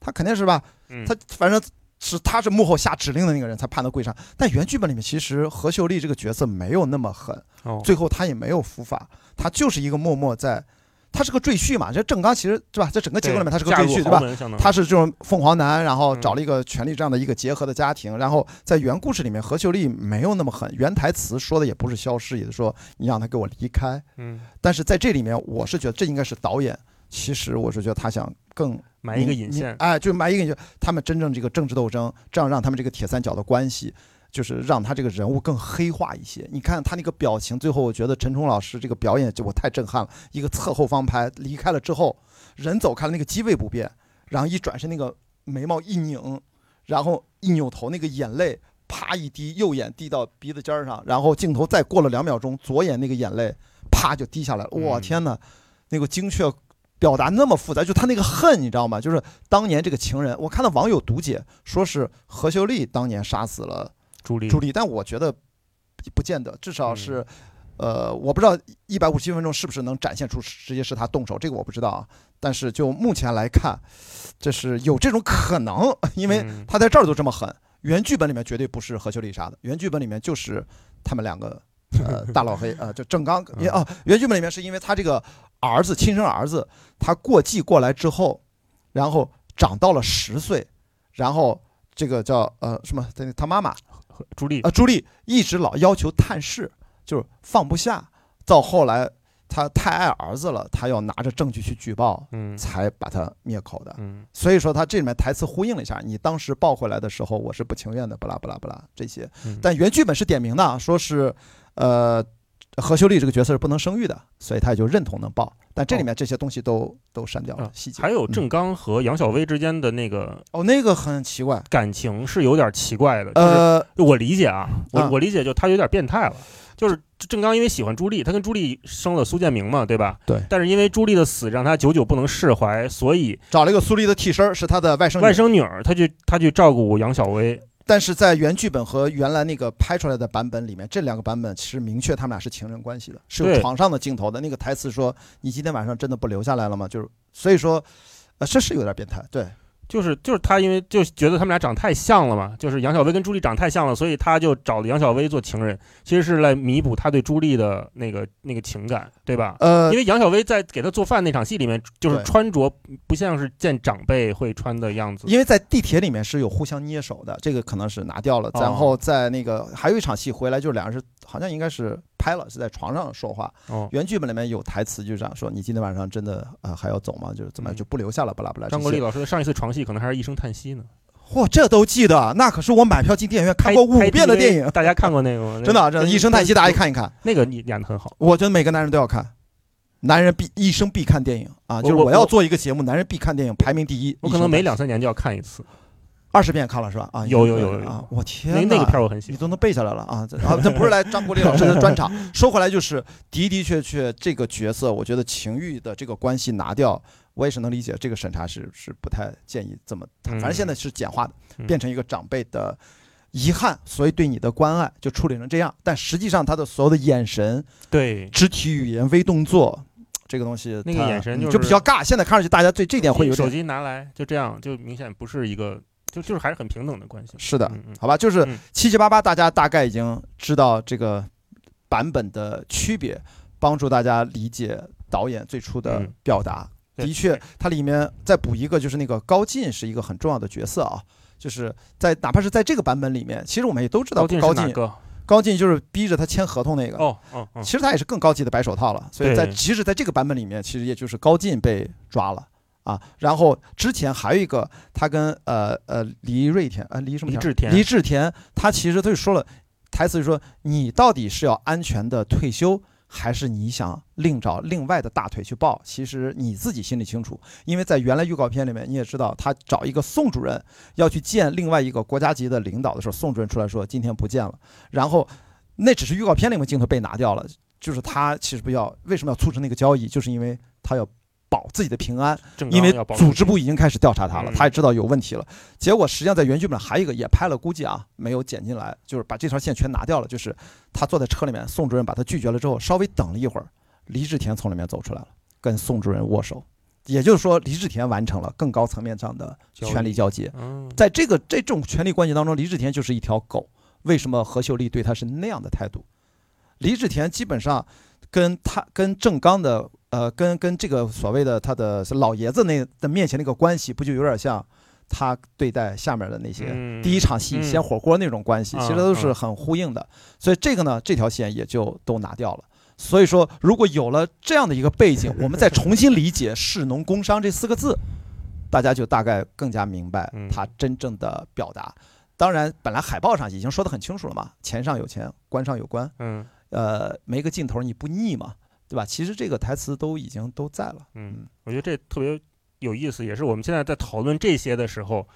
他肯定是吧？嗯，他反正是他是幕后下指令的那个人才判的故意杀。但原剧本里面其实何秀丽这个角色没有那么狠，哦最后他也没有伏法，他就是一个默默在他是个赘婿嘛，这郑刚其实对吧，在整个结构里面他是个赘婿，对吧？他是这种凤凰男，然后嗯找了一个权力这样的一个结合的家庭，然后在原故事里面，何秀丽没有那么狠，原台词说的也不是消失，也是说你让他给我离开。嗯，但是在这里面，我是觉得这应该是导演，其实我是觉得他想更埋一个引线，哎，就埋一个引线，他们真正这个政治斗争，这样让他们这个铁三角的关系。就是让他这个人物更黑化一些。你看他那个表情，最后我觉得陈冲老师这个表演就我太震撼了。一个侧后方拍，离开了之后，人走开了，那个机位不变，然后一转身，那个眉毛一拧，然后一扭头，那个眼泪啪一滴，右眼滴到鼻子尖上，然后镜头再过了两秒钟，左眼那个眼泪啪就滴下来了。我天哪，那个精确表达那么复杂，就他那个恨，你知道吗？就是当年这个情人，我看到网友读解说是何秀丽当年杀死了朱莉，朱莉，但我觉得不见得，至少是。嗯呃，我不知道一百五十七分钟是不是能展现出直接是他动手，这个我不知道啊。但是就目前来看，这是有这种可能，因为嗯他在这儿都这么狠。原剧本里面绝对不是何秀丽杀的，原剧本里面就是他们两个，呃，大老黑，呃，就郑刚嗯也啊，原剧本里面是因为他这个儿子亲生儿子，他过继过来之后，然后长到了十岁，然后这个叫呃什么，他他妈妈朱莉啊，朱莉一直老要求探视，就是放不下，到后来他太爱儿子了，他要拿着证据去举报，嗯才把他灭口的。嗯所以说他这里面台词呼应了一下，你当时抱回来的时候，我是不情愿的，不啦不啦不啦这些。嗯，但原剧本是点名的，说是，呃，何秀丽这个角色是不能生育的，所以他也就认同能抱。但这里面这些东西都都删掉了啊细节。还有嗯郑刚和杨小薇之间的那个哦，那个很奇怪，感情是有点奇怪的，就是呃，我理解啊，我啊我理解就他有点变态了。就是郑刚因为喜欢朱莉，他跟朱莉生了苏建明嘛，对吧？对但是因为朱莉的死让他久久不能释怀，所以找了一个苏丽的替身，是他的外甥女外甥女儿他去他去照顾杨小薇。但是在原剧本和原来那个拍出来的版本里面，这两个版本其实明确他们俩是情人关系的，是有床上的镜头的。那个台词说：“你今天晚上真的不留下来了吗？”就是所以说，呃，这是有点变态。对，就是就是他，因为就觉得他们俩长太像了嘛，就是杨小薇跟朱莉长太像了，所以他就找了杨小薇做情人，其实是来弥补他对朱莉的那个那个情感，对吧？呃因，为杨小薇在给他做饭那场戏里面，就是穿着不像是见长辈会穿的样子。因为在地铁里面是有互相捏手的，这个可能是拿掉了。哦然后在那个还有一场戏回来，就是两人是好像应该是拍了，是在床上说话。哦，原剧本里面有台词，就是这样说：“你今天晚上真的呃还要走吗？就是怎么就不留下了，巴拉巴拉。”张国立老师的上一次床戏可能还是一声叹息呢。嚯，这都记得，那可是我买票进电影院看过五遍的电影，大家看过那个吗？*laughs* 真的啊真的，一声叹息，大家看一看。那个你演的很好。我觉得每个男人都要看，男人必一生必看电影啊！就是我我要做一个节目，男人必看电影，排名第一。我可能每两三年就要看一次。二十遍看了是吧？啊，有有有有啊！我天那，那个片我很喜欢。你都能背下来了啊！啊，这不是来张国立老师的专场。*laughs* 说回来就是的的确确这个角色，我觉得情欲的这个关系拿掉，我也是能理解。这个审查是是不太建议这么，反正现在是简化的，嗯变成一个长辈的遗憾，所以对你的关爱就处理成这样。但实际上他的所有的眼神、对，肢体语言、微动作。这个东西，那个眼神就比较尬。现在看上去，大家对这点会有点手机拿来就这样，就明显不是一个，就就是还是很平等的关系。是的嗯嗯，好吧？就是嗯七七八八，大家大概已经知道这个版本的区别，帮助大家理解导演最初的嗯表达。对的确，它里面再补一个，就是那个高进是一个很重要的角色啊。就是在哪怕是在这个版本里面，其实我们也都知道高进高进就是逼着他签合同那个。哦哦哦，其实他也是更高级的白手套了，所以在对即使在这个版本里面，其实也就是高进被抓了啊。然后之前还有一个，他跟呃呃黎瑞田呃黎什么田李治田黎志田，他其实他就说了台词，就说你到底是要安全的退休，还是你想另找另外的大腿去抱？其实你自己心里清楚，因为在原来预告片里面你也知道，他找一个宋主任要去见另外一个国家级的领导的时候，宋主任出来说今天不见了，然后那只是预告片里面镜头被拿掉了，就是他其实不要为什么要促成那个交易，就是因为他要。保自己的平安，因为组织部已经开始调查他了，嗯他也知道有问题了。结果实际上在原剧本还有一个也拍了，估计啊没有剪进来，就是把这条线全拿掉了。就是他坐在车里面，宋主任把他拒绝了之后，稍微等了一会儿，黎志田从里面走出来了，跟宋主任握手。也就是说，黎志田完成了更高层面上的权力交接。嗯，在这个这种权力关系当中，黎志田就是一条狗。为什么何秀丽对他是那样的态度？黎志田基本上跟他跟郑刚的呃，跟跟这个所谓的他的老爷子那的面前那个关系，不就有点像他对待下面的那些第一场戏先火锅那种关系？其实都是很呼应的。所以这个呢，这条线也就都拿掉了。所以说，如果有了这样的一个背景，我们再重新理解“士农工商”这四个字，大家就大概更加明白它真正的表达。当然，本来海报上已经说得很清楚了嘛，钱上有钱，官上有官，嗯，呃，没个尽头你不腻嘛，对吧？其实这个台词都已经都在了。嗯，我觉得这特别有意思，也是我们现在在讨论这些的时候，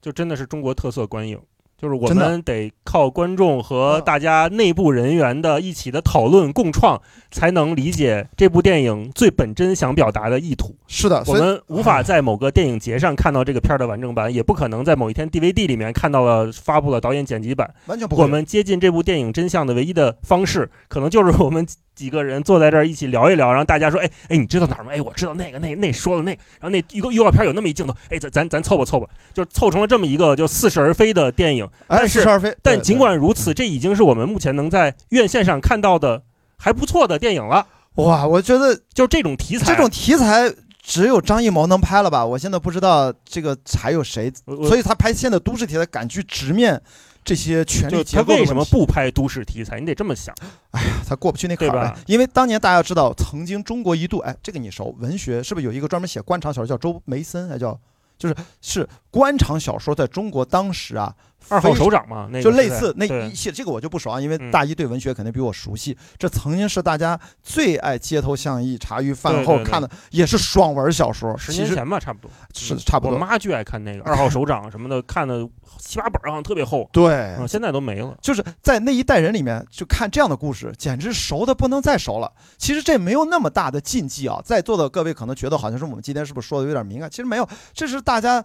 就真的是中国特色观影。就是我们得靠观众和大家内部人员的一起的讨论共创，才能理解这部电影最本真想表达的意图。是的，我们无法在某个电影节上看到这个片儿的完整版，也不可能在某一天 DVD 里面看到了发布了导演剪辑版。完全不。我们接近这部电影真相的唯一的方式，可能就是我们。几个人坐在这儿一起聊一聊，然后大家说：“哎哎，你知道哪儿吗？哎，我知道那个那那说的那，然后那一个预告片有那么一镜头，哎，咱咱咱凑吧凑吧，就凑成了这么一个就似是而非的电影。哎，似是而非。但尽管如此，这已经是我们目前能在院线上看到的还不错的电影了。哇，我觉得就这种题材，这种题材只有张艺谋能拍了吧？我现在不知道这个还有谁，所以他拍现在都市题材敢去直面。这些权力结构，他为什么不拍都市题材？你得这么想。哎呀，他过不去那坎儿。因为当年大家知道，曾经中国一度，哎，这个你熟？文学是不是有一个专门写官场小说叫周梅森？还叫，就是是官场小说，在中国当时啊。二号首长嘛，那就类似那一系这个我就不熟啊，因为大一对文学肯定比我熟悉。这曾经是大家最爱街头巷议、茶余饭后看的，也是爽文小说。十年前吧，差不多是差不多。我妈巨爱看那个二号首长什么的，看的七八本好像特别厚。*laughs* 对，现在都没了。就是在那一代人里面，就看这样的故事，简直熟的不能再熟了。其实这没有那么大的禁忌啊，在座的各位可能觉得好像是我们今天是不是说的有点敏感？其实没有，这是大家。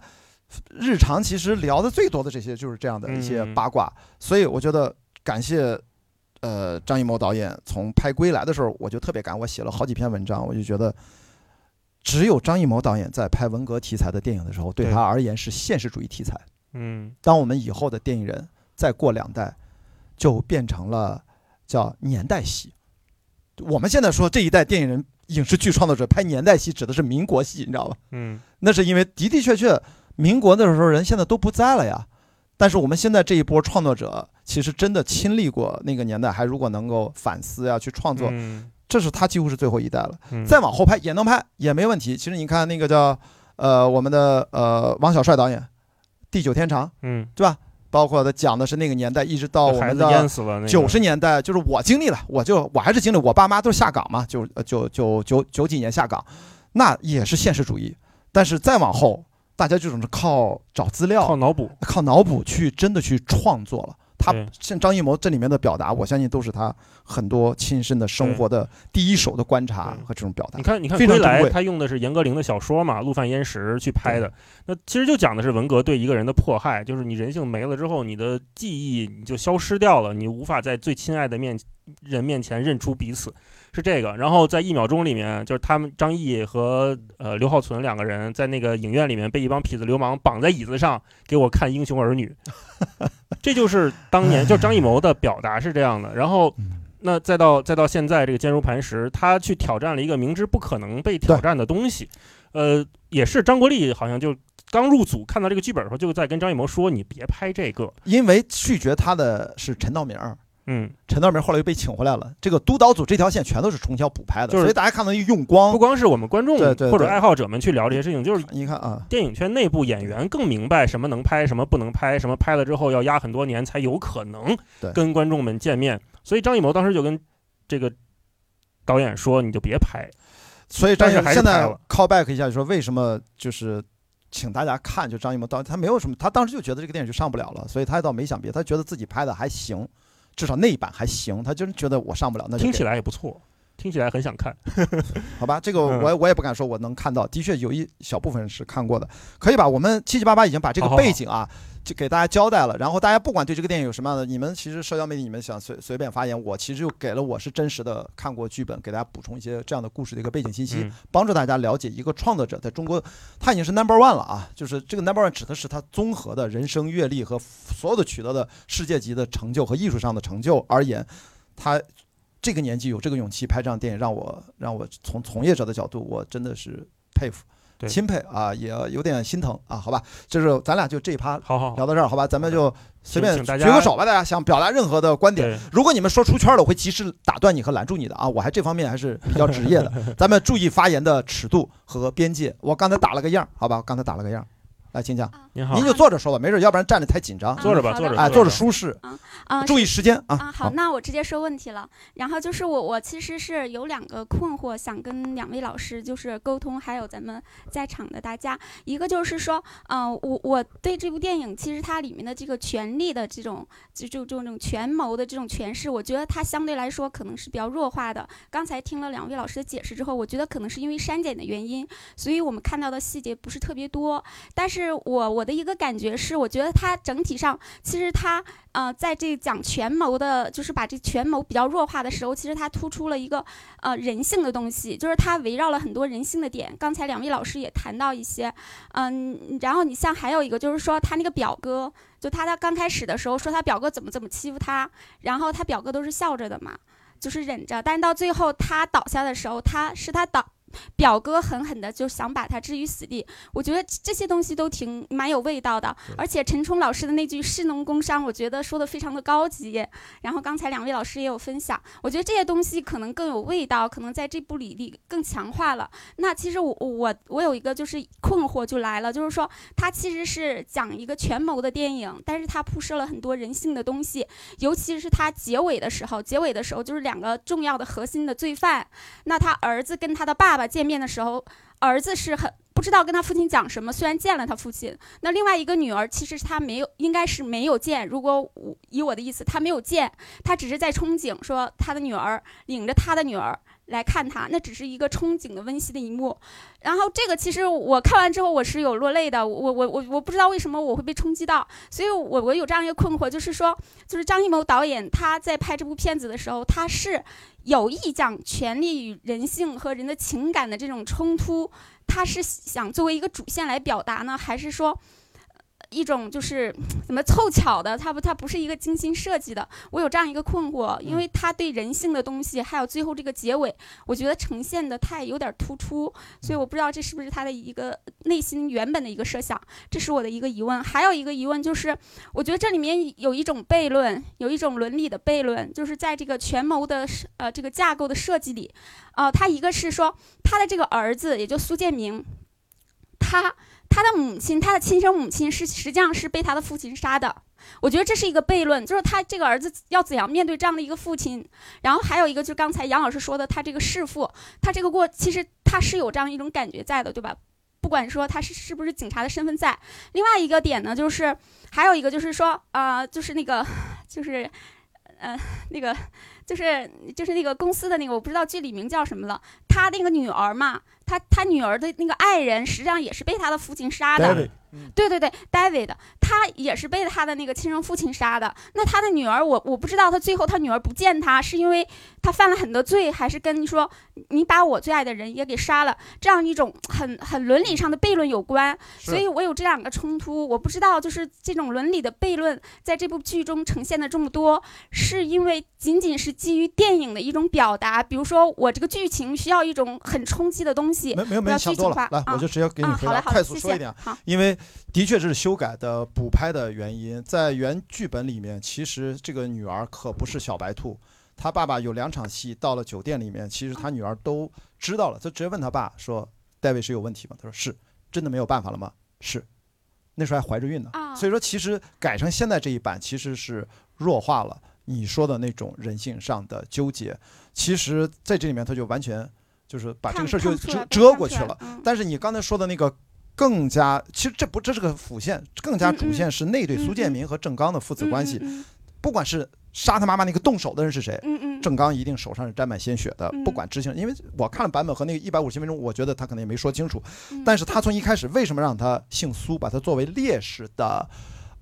日常其实聊的最多的这些就是这样的一些八卦，所以我觉得感谢，呃，张艺谋导演从拍《归来》的时候，我就特别感，我写了好几篇文章，我就觉得，只有张艺谋导演在拍文革题材的电影的时候，对他而言是现实主义题材。嗯，当我们以后的电影人再过两代，就变成了叫年代戏。我们现在说这一代电影人、影视剧创作者拍年代戏，指的是民国戏，你知道吧？嗯，那是因为的的确确。民国的时候人现在都不在了呀，但是我们现在这一波创作者其实真的亲历过那个年代，还如果能够反思呀去创作，这是他几乎是最后一代了。再往后拍也能拍也没问题。其实你看那个叫呃我们的呃王小帅导演《地久天长》，嗯，对吧？包括他讲的是那个年代，一直到我们的九十年代，就是我经历了，我就我还是经历，我爸妈都是下岗嘛，就九九九九几年下岗，那也是现实主义。但是再往后。大家这种是靠找资料、靠脑补、靠脑补去真的去创作了。他像张艺谋这里面的表达，我相信都是他很多亲身的生活的第一手的观察和这种表达。你看，你看，归来他用的是严歌苓的小说嘛，《陆犯焉识》去拍的。那其实就讲的是文革对一个人的迫害，就是你人性没了之后，你的记忆你就消失掉了，你无法在最亲爱的面人面前认出彼此。是这个，然后在一秒钟里面，就是他们张译和呃刘浩存两个人在那个影院里面被一帮痞子流氓绑在椅子上给我看《英雄儿女》，*laughs* 这就是当年就张艺谋的表达是这样的。然后那再到再到现在这个坚如磐石，他去挑战了一个明知不可能被挑战的东西，呃，也是张国立好像就刚入组看到这个剧本的时候，就在跟张艺谋说：“你别拍这个，因为拒绝他的是陈道明。”嗯，陈道明后来又被请回来了。这个督导组这条线全都是重新补拍的，所以大家看到一用光，不光是我们观众或者爱好者们去聊这些事情，就是你看啊，电影圈内部演员更明白什么能拍，什么不能拍，什么拍了之后要压很多年才有可能跟观众们见面。所以张艺谋当时就跟这个导演说：“你就别拍。”所以张艺谋现在 call back 一下，就说为什么就是请大家看，就张艺谋导他没有什么，他当时就觉得这个电影就上不了了，所以他倒没想别，他觉得自己拍的还行。至少那一版还行，他就是觉得我上不了，那听起来也不错，听起来很想看，*laughs* 好吧？这个我我也不敢说我能看到，的确有一小部分是看过的，可以吧？我们七七八八已经把这个背景啊。就给大家交代了，然后大家不管对这个电影有什么样的，你们其实社交媒体你们想随随便发言，我其实就给了我是真实的看过剧本，给大家补充一些这样的故事的一个背景信息，帮助大家了解一个创作者在中国他已经是 number one 了啊，就是这个 number one 指的是他综合的人生阅历和所有的取得的世界级的成就和艺术上的成就而言，他。这个年纪有这个勇气拍这样电影，让我让我从从业者的角度，我真的是佩服。钦佩啊，也有点心疼啊，好吧，就是咱俩就这一趴好好聊到这儿，好吧，咱们就随便举个手吧，大家想表达任何的观点，如果你们说出圈了，我会及时打断你和拦住你的啊，我还这方面还是比较职业的，咱们注意发言的尺度和边界。我刚才打了个样，好吧，刚才打了个样。来，请讲。您好，您就坐着说吧，没事，要不然站着太紧张。坐着吧，坐着。哎，坐着舒适。啊啊，注意时间啊。啊，好，那我直接说问题了。然后就是我，我其实是有两个困惑，想跟两位老师就是沟通，还有咱们在场的大家。一个就是说，嗯，我我对这部电影，其实它里面的这个权力的这种，就就就这种权谋的这种诠释，我觉得它相对来说可能是比较弱化的。刚才听了两位老师的解释之后，我觉得可能是因为删减的原因，所以我们看到的细节不是特别多。但是是我我的一个感觉是，我觉得他整体上，其实他，呃，在这讲权谋的，就是把这权谋比较弱化的时候，其实他突出了一个，呃，人性的东西，就是他围绕了很多人性的点。刚才两位老师也谈到一些，嗯，然后你像还有一个就是说，他那个表哥，就他他刚开始的时候说他表哥怎么怎么欺负他，然后他表哥都是笑着的嘛，就是忍着，但是到最后他倒下的时候，他是他倒。表哥狠狠的就想把他置于死地，我觉得这些东西都挺蛮有味道的。而且陈冲老师的那句“士农工商”，我觉得说的非常的高级。然后刚才两位老师也有分享，我觉得这些东西可能更有味道，可能在这部里里更强化了。那其实我我我有一个就是困惑就来了，就是说它其实是讲一个权谋的电影，但是它铺设了很多人性的东西，尤其是他结尾的时候，结尾的时候就是两个重要的核心的罪犯，那他儿子跟他的爸爸。见面的时候，儿子是很不知道跟他父亲讲什么。虽然见了他父亲，那另外一个女儿其实他没有，应该是没有见。如果以我的意思，他没有见，他只是在憧憬，说他的女儿领着他的女儿来看他，那只是一个憧憬的温馨的一幕。然后这个其实我看完之后我是有落泪的，我我我我不知道为什么我会被冲击到，所以我我有这样一个困惑，就是说，就是张艺谋导演他在拍这部片子的时候，他是。有意讲权力与人性和人的情感的这种冲突，他是想作为一个主线来表达呢，还是说？一种就是怎么凑巧的，它不，它不是一个精心设计的。我有这样一个困惑，因为他对人性的东西，还有最后这个结尾，我觉得呈现的太有点突出，所以我不知道这是不是他的一个内心原本的一个设想，这是我的一个疑问。还有一个疑问就是，我觉得这里面有一种悖论，有一种伦理的悖论，就是在这个权谋的呃这个架构的设计里，啊，他一个是说他的这个儿子，也就苏建明，他。他的母亲，他的亲生母亲是实际上是被他的父亲杀的。我觉得这是一个悖论，就是他这个儿子要怎样面对这样的一个父亲。然后还有一个，就是刚才杨老师说的，他这个弑父，他这个过其实他是有这样一种感觉在的，对吧？不管说他是是不是警察的身份在。另外一个点呢，就是还有一个就是说，啊，就是那个，*laughs* 就是，呃，那个，就是就是那个公司的那个，我不知道剧里名叫什么了。他那个女儿嘛。他他女儿的那个爱人，实际上也是被他的父亲杀的。对对对，David，他也是被他的那个亲生父亲杀的。那他的女儿，我我不知道他最后他女儿不见他，是因为他犯了很多罪，还是跟你说你把我最爱的人也给杀了，这样一种很很伦理上的悖论有关。所以我有这两个冲突，我不知道就是这种伦理的悖论在这部剧中呈现的这么多，是因为仅仅是基于电影的一种表达，比如说我这个剧情需要一种很冲击的东西，没没有没有想多了，来我就直接给你回答，快速说一点，因为。的确，这是修改的补拍的原因。在原剧本里面，其实这个女儿可不是小白兔。她爸爸有两场戏到了酒店里面，其实他女儿都知道了。她直接问他爸说：“戴维是有问题吗？”他说：“是。”真的没有办法了吗？是。那时候还怀着孕呢。所以说，其实改成现在这一版，其实是弱化了你说的那种人性上的纠结。其实在这里面，他就完全就是把这个事儿就遮遮过去了。但是你刚才说的那个。更加，其实这不这是个辅线，更加主线是那对苏建民和郑刚的父子关系。不管是杀他妈妈那个动手的人是谁，郑刚一定手上是沾满鲜血的。不管执行，因为我看了版本和那个一百五十分钟，我觉得他可能也没说清楚。但是他从一开始为什么让他姓苏，把他作为烈士的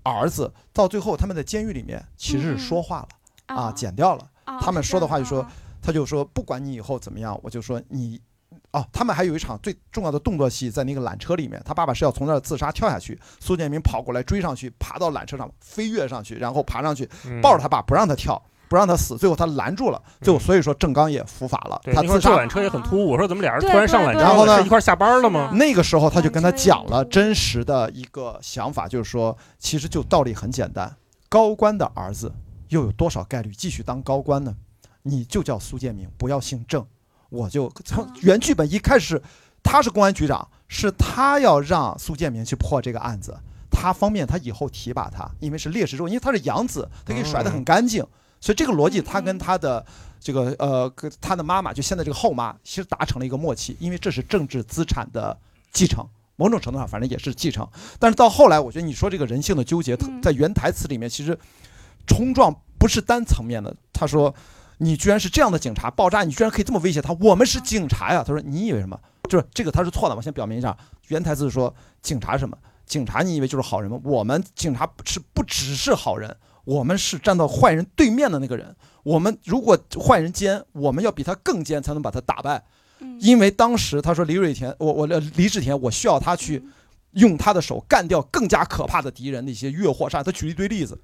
儿子，到最后他们在监狱里面其实是说话了啊，剪掉了他们说的话，就说他就说不管你以后怎么样，我就说你。哦，他们还有一场最重要的动作戏，在那个缆车里面，他爸爸是要从那儿自杀跳下去，苏建明跑过来追上去，爬到缆车上飞跃上去，然后爬上去抱着他爸不让他跳，不不让他死，最后他拦住了，最后所以说郑刚也伏法了，他自杀。缆车也很突兀，我说怎么俩人突然上缆车，然后呢一块下班了吗？那个时候他就跟他讲了真实的一个想法，就是说，其实就道理很简单，高官的儿子又有多少概率继续当高官呢？你就叫苏建明，不要姓郑，我就从原剧本一开始，他是公安局长，是他要让苏建明去破这个案子，他方便他以后提拔他，因为是烈士之后，因为他是养子，他可以甩得很干净，所以这个逻辑他跟他的。这个呃，跟他的妈妈就现在这个后妈，其实达成了一个默契，因为这是政治资产的继承，某种程度上反正也是继承。但是到后来，我觉得你说这个人性的纠结，嗯在原台词里面其实冲撞不是单层面的。他说：“你居然是这样的警察，爆炸你居然可以这么威胁他，我们是警察呀。”他说：“你以为什么？就是这个他是错的。我先表明一下，原台词是说警察什么？警察你以为就是好人吗？我们警察是不只是好人，我们是站到坏人对面的那个人。我们如果坏人奸，我们要比他更奸，才能把他打败。嗯因为当时他说李瑞田，我我李志田，我需要他去用他的手干掉更加可怕的敌人，那些越货杀。他举了一堆例子，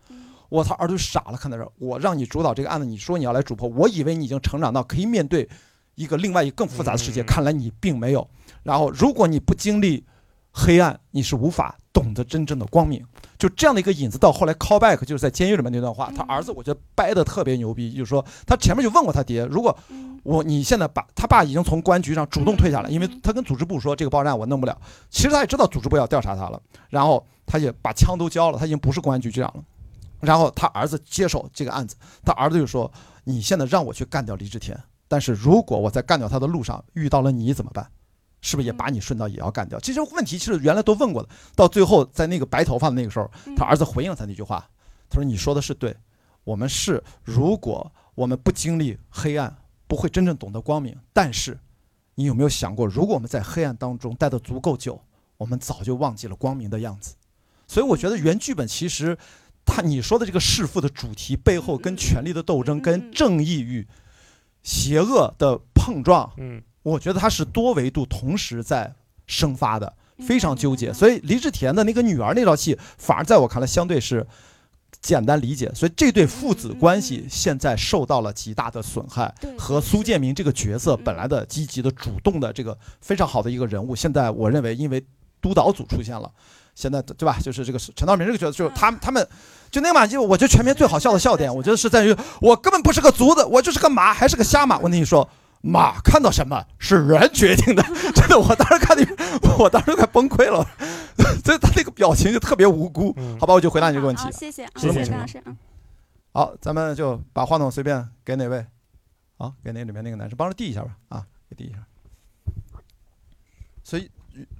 我操，儿子傻了，看到这儿，我让你主导这个案子，你说你要来主破，我以为你已经成长到可以面对一个另外一个更复杂的世界，嗯。看来你并没有。然后，如果你不经历黑暗，你是无法懂得真正的光明。就这样的一个引子，到后来 call back 就是在监狱里面那段话，他儿子我觉得掰的特别牛逼，就是说他前面就问过他爹，如果嗯。我你现在把他爸已经从公安局上主动退下来，因为他跟组织部说这个爆炸案我弄不了，其实他也知道组织部要调查他了，然后他也把枪都交了，他已经不是公安局局长了，然后他儿子接手这个案子，他儿子就说你现在让我去干掉李志田，但是如果我在干掉他的路上遇到了你怎么办？是不是也把你顺道也要干掉？这些问题其实原来都问过的，到最后在那个白头发的那个时候，他儿子回应了他那句话，他说：“你说的是对，我们是如果我们不经历黑暗，不会真正懂得光明。但是，你有没有想过，如果我们在黑暗当中待得足够久，我们早就忘记了光明的样子。所以，我觉得原剧本其实，他你说的这个弑父的主题背后，跟权力的斗争、跟正义与邪恶的碰撞，嗯，我觉得它是多维度同时在生发的，非常纠结。所以黎志田的那个女儿那套戏，反而在我看来相对是简单理解。所以这对父子关系现在受到了极大的损害，对和苏建明这个角色本来的积极的、主动的这个非常好的一个人物，现在我认为因为督导组出现了。现在对吧？就是这个陈道明这个角色，就是他他们，就那个马季，我觉得全片最好笑的笑点，我觉得是在于我根本不是个卒子，我就是个马，还是个瞎马。我跟你说，马看到什么是人决定的，*laughs* 真的，我当时看的，我当时都快崩溃了，*laughs* 所以他那个表情就特别无辜。嗯好吧，我就回答你这个问题好，。谢谢，谢谢谢张老师。嗯好，咱们就把话筒随便给哪位，好，给那里面那个男生帮着递一下吧，啊，给递一下。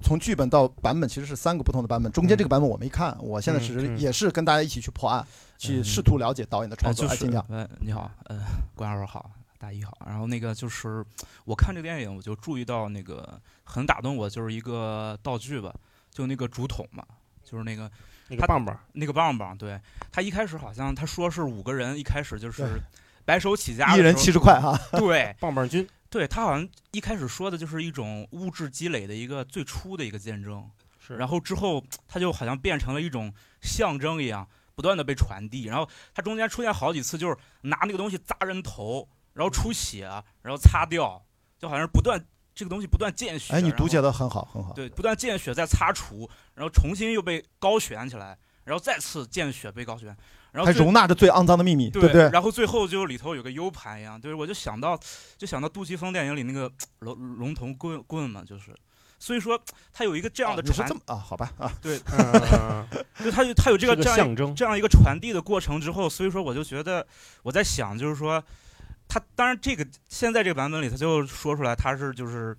从剧本到版本其实是三个不同的版本，中间这个版本我没看，我现在只是嗯嗯也是跟大家一起去破案，去嗯试图了解导演的创作。呃，就哎，是请讲。呃，你好，嗯，关老师好，大一好。然后那个就是我看这个电影，我就注意到那个很打动我，就是一个道具吧，就那个竹筒嘛，就是那个他那个棒棒，那个棒棒。对他一开始好像他说是五个人，一开始就是白手起家一人七十块哈，对棒棒军，对，他好像一开始说的就是一种物质积累的一个最初的一个见证。是然后之后他就好像变成了一种象征一样，不断的被传递。然后他中间出现好几次，就是拿那个东西砸人头，然后出血，然后擦掉，就好像是不断这个东西不断见血。哎，你读解的很好，很好。对，不断见血再擦除，然后重新又被高悬起来，然后再次见血被高悬，然后还容纳着最肮脏的秘密，对不对？然后最后就里头有个 U 盘一样，对，我就想到就想到杜琪峰电影里那个龙龙头棍棍嘛，就是。所以说，他有一个这样的传这么啊？好吧啊，对，*laughs* 嗯，就他有它有这个这样个象征，这样一个传递的过程之后，所以说我就觉得我在想，就是说，他当然这个现在这个版本里，他就说出来他是就是，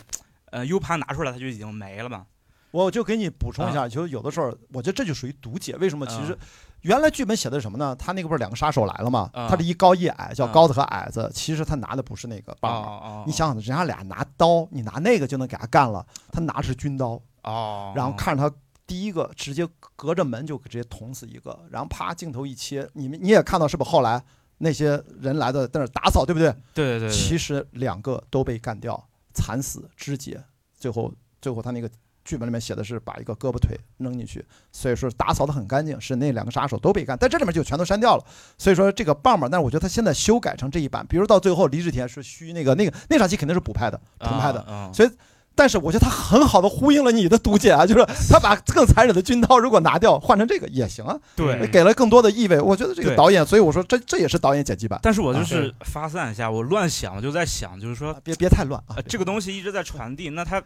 呃，U 盘拿出来他就已经没了嘛。我就给你补充一啊下，就有的时候，我觉得这就属于读解。为什么？其实嗯原来剧本写的是什么呢？他那个不是两个杀手来了吗？啊他是一高一矮，叫啊高子和矮子。其实他拿的不是那个棒你想想，人家俩拿刀，你拿那个就能给他干了。他拿的是军刀，哦，然后看着他第一个直接隔着门就直接捅死一个，然后啪镜头一切，你们你也看到是不是？后来那些人来的在那打扫，对不对？对对对，其实两个都被干掉，惨死肢解，最后最后他那个剧本里面写的是把一个胳膊腿扔进去，所以说打扫的很干净，是那两个杀手都被干，但这里面就全都删掉了。所以说这个棒棒，但是我觉得他现在修改成这一版，比如到最后李治田是虚那个那个那场戏肯定是补拍的，重拍的，啊所以。但是我觉得他很好的呼应了你的读解啊，就是他把更残忍的军刀如果拿掉，换成这个也行啊，对给了更多的意味。我觉得这个导演，所以我说这这也是导演剪辑版，但是我就啊是发散一下，我乱想，我就在想，就是说啊，别别太乱啊呃，。这个东西一直在传递，那它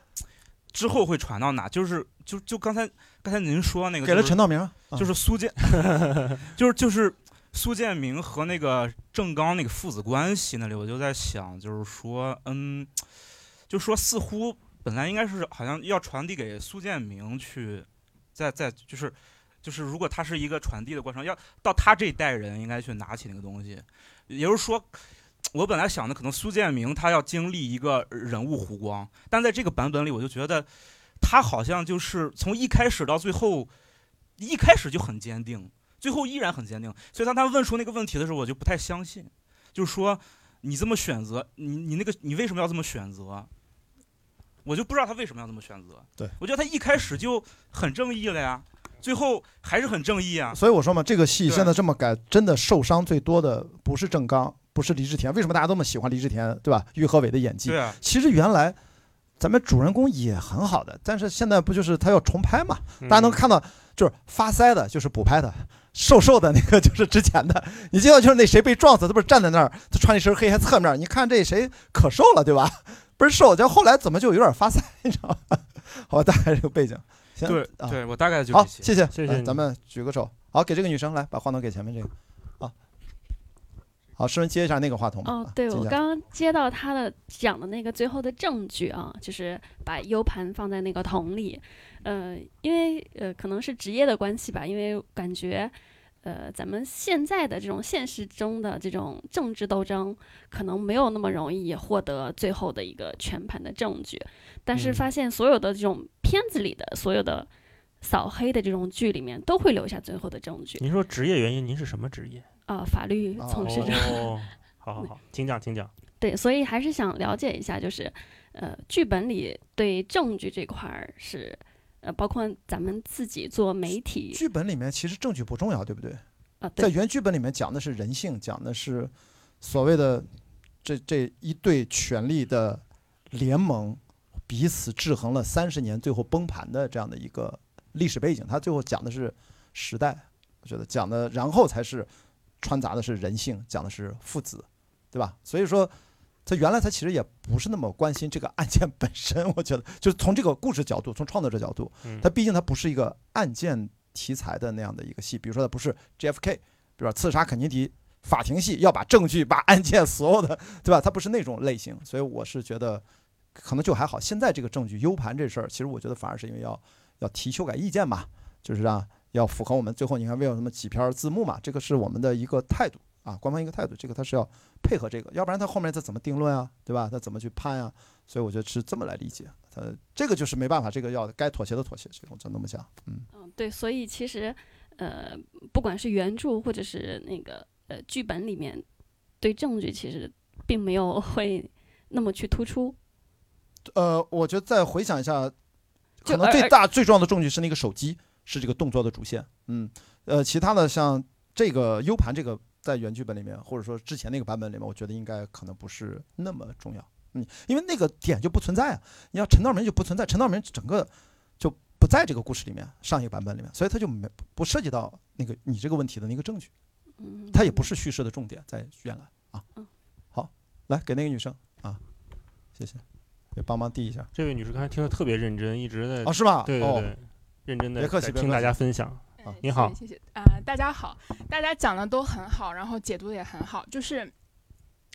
之后会传到哪？就是就就刚才刚才您说那个，给了陈道明啊，就是苏建，*laughs* 就是就是苏建明和那个郑刚那个父子关系那里，我就在想，就是说，嗯，就说似乎本来应该是好像要传递给苏建明去，再再就是就是如果他是一个传递的过程，要到他这一代人应该去拿起那个东西，也就是说。我本来想的可能苏建明他要经历一个人物弧光，但在这个版本里，我就觉得他好像就是从一开始到最后，一开始就很坚定，最后依然很坚定。所以当他问出那个问题的时候，我就不太相信，就是说你这么选择，你你那个你为什么要这么选择？我就不知道他为什么要这么选择。对我觉得他一开始就很正义了呀，最后还是很正义啊。所以我说嘛，这个戏现在这么改，真的受伤最多的不是郑刚，不是李治田。为什么大家都那么喜欢李治田，对吧？于和伟的演技，对啊，其实原来咱们主人公也很好的，但是现在不就是他要重拍嘛？嗯大家能看到，就是发腮的，就是补拍的，瘦瘦的那个 *laughs* 就是之前的。你记得就是那谁被撞死，他不是站在那儿，他穿一身黑还侧面，你看这谁可瘦了，对吧？不是瘦，就后来怎么就有点发腮，*laughs* 你知道吗？好，大概这个背景。行，对啊，对，我大概就好，这些谢谢，谢谢咱们举个手，好，给这个女生来，把话筒给前面这个，啊，好，诗文接一下那个话筒哦对我刚刚接到他的讲的那个最后的证据啊，就是把 U 盘放在那个桶里，呃，因为呃可能是职业的关系吧，因为感觉。呃，咱们现在的这种现实中的这种政治斗争，可能没有那么容易获得最后的一个全盘的证据，但是嗯发现所有的这种片子里的所有的扫黑的这种剧里面，都会留下最后的证据您说职业原因，您是什么职业？啊、法律哦从事者。哦，*laughs* 好好好，请讲，请讲。*laughs* 对，所以还是想了解一下，就是，呃，剧本里对证据这块儿是，呃，包括咱们自己做媒体，剧本里面其实证据不重要，对不对？啊，在，原剧本里面讲的是人性，讲的是所谓的这这一对权力的联盟彼此制衡了三十年，最后崩盘的这样的一个历史背景。他最后讲的是时代，我觉得讲的，然后才是穿杂的是人性，讲的是父子，对吧？所以说。他原来他其实也不是那么关心这个案件本身，我觉得就是从这个故事角度，从创作者角度，嗯它毕竟他不是一个案件题材的那样的一个戏，比如说他不是 JFK，比如说刺杀肯尼迪法庭戏，要把证据、把案件所有的，对吧？他不是那种类型，所以我是觉得可能就还好。现在这个证据 U 盘这事儿，其实我觉得反而是因为要要提修改意见嘛，就是让要符合我们最后你看为了什么几篇字幕嘛，这个是我们的一个态度啊，官方一个态度，这个它是要配合这个，要不然它后面它怎么定论啊，对吧？它怎么去判啊？所以我觉得是这么来理解，呃这个就是没办法，这个要该妥协的妥协，这种就那么讲，嗯。嗯，对，所以其实，呃，不管是原著或者是那个呃剧本里面，对证据其实并没有会那么去突出，呃，我觉得再回想一下，可能最大最重要的证据是那个手机是这个动作的主线，嗯，呃，其他的像这个 U 盘这个在原剧本里面，或者说之前那个版本里面，我觉得应该可能不是那么重要，嗯，因为那个点就不存在啊，你要陈道明就不存在，陈道明整个就不在这个故事里面，上一个版本里面，所以他就没不涉及到那个你这个问题的那个证据，嗯，它也不是叙事的重点，在原来啊。嗯，好，来给那个女生啊，谢谢，给帮忙递一下。这位女士刚才听得特别认真，一直在哦，是吧？哦，对对对，认真的听大家分享。啊你好谢谢谢谢啊、大家好，大家讲的都很好，然后解读的也很好，就是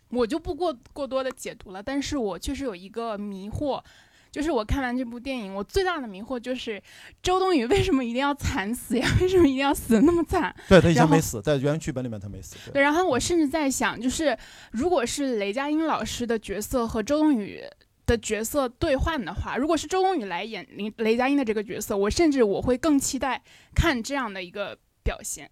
我就不过过多的解读了，但是我确实有一个迷惑。就是我看完这部电影，我最大的迷惑就是周冬雨为什么一定要惨死呀？*laughs* 为什么一定要死的那么惨？对他以前没死，在原剧本里面他没死。对，对，然后我甚至在想，就是如果是雷佳音老师的角色和周冬雨的角色兑换的话，如果是周冬雨来演雷雷佳音的这个角色，我甚至我会更期待看这样的一个表现。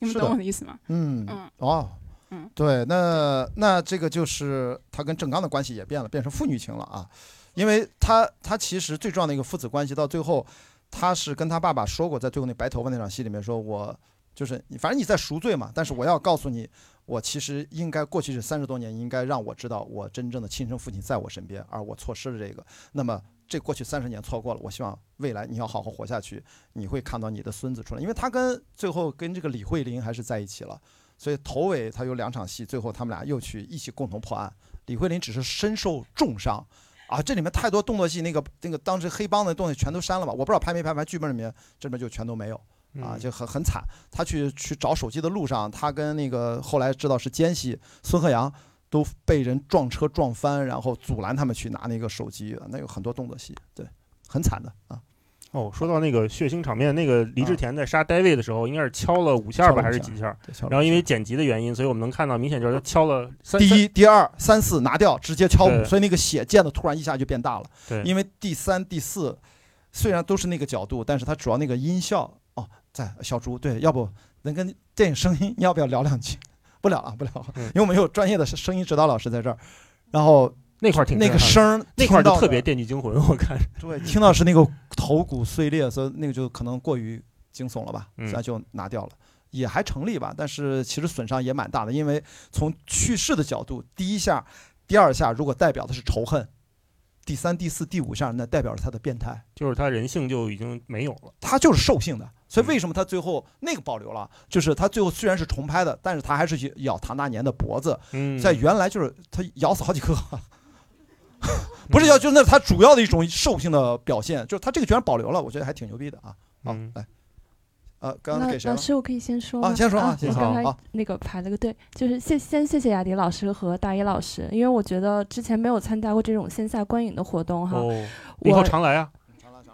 你们懂我的意思吗？嗯嗯哦，嗯，对，那那这个就是他跟郑刚的关系也变了，变成父女情了啊，因为他他其实最重要的一个父子关系，到最后他是跟他爸爸说过，在最后那白头发那场戏里面说，我就是反正你在赎罪嘛，但是我要告诉你，我其实应该过去这三十多年，应该让我知道我真正的亲生父亲在我身边，而我错失了这个，那么。这过去三十年错过了，我希望未来你要好好活下去，你会看到你的孙子出来，因为他跟最后跟这个李慧玲还是在一起了。所以头尾他有两场戏，最后他们俩又去一起共同破案。李慧玲只是身受重伤，啊，这里面太多动作戏，那个那个当时黑帮的东西全都删了吧？我不知道拍没拍，完剧本里面这边就全都没有，啊，就很很惨。他去去找手机的路上，他跟那个后来知道是奸细孙鹤阳都被人撞车撞翻，然后阻拦他们去拿那个手机，那有很多动作戏，对，很惨的啊。哦，说到那个血腥场面，那个李志田在杀戴维的时候，应该是敲了五下吧，还是几下？然后因为剪辑的原因，所以我们能看到明显就是他敲了第一、第二、三四拿掉，直接敲五，所以那个血溅的突然一下就变大了。对，因为第三、第四虽然都是那个角度，但是它主要那个音效哦，在小朱对，要不能跟电影声音，你要不要聊两句？*laughs* 不聊了，不聊了，因为我们有专业的声音指导老师在这儿，然后。那块儿挺那个声儿，那块儿就特别《电锯惊魂》，我看。*laughs* 对，听到是那个头骨碎裂，所以那个就可能过于惊悚了吧，所以就拿掉了，也还成立吧。但是其实损伤也蛮大的，因为从去世的角度，第一下、第二下如果代表的是仇恨，第三、第四、第五下那代表着他的变态，就是他人性就已经没有了，他就是兽性的。所以为什么他最后那个保留了？就是他最后虽然是重拍的，但是他还是去咬唐大年的脖子，在原来就是他咬死好几个。*laughs* 不是要，就是那他主要的一种兽性的表现，就是他这个居然保留了，我觉得还挺牛逼的啊。好，来，呃，刚刚给谁老师，我可以先说啊，先说啊，先说啊。那个排了个队，就是谢先谢谢雅迪老师和大一老师，因为我觉得之前没有参加过这种线下观影的活动哈。哦，以后常来啊。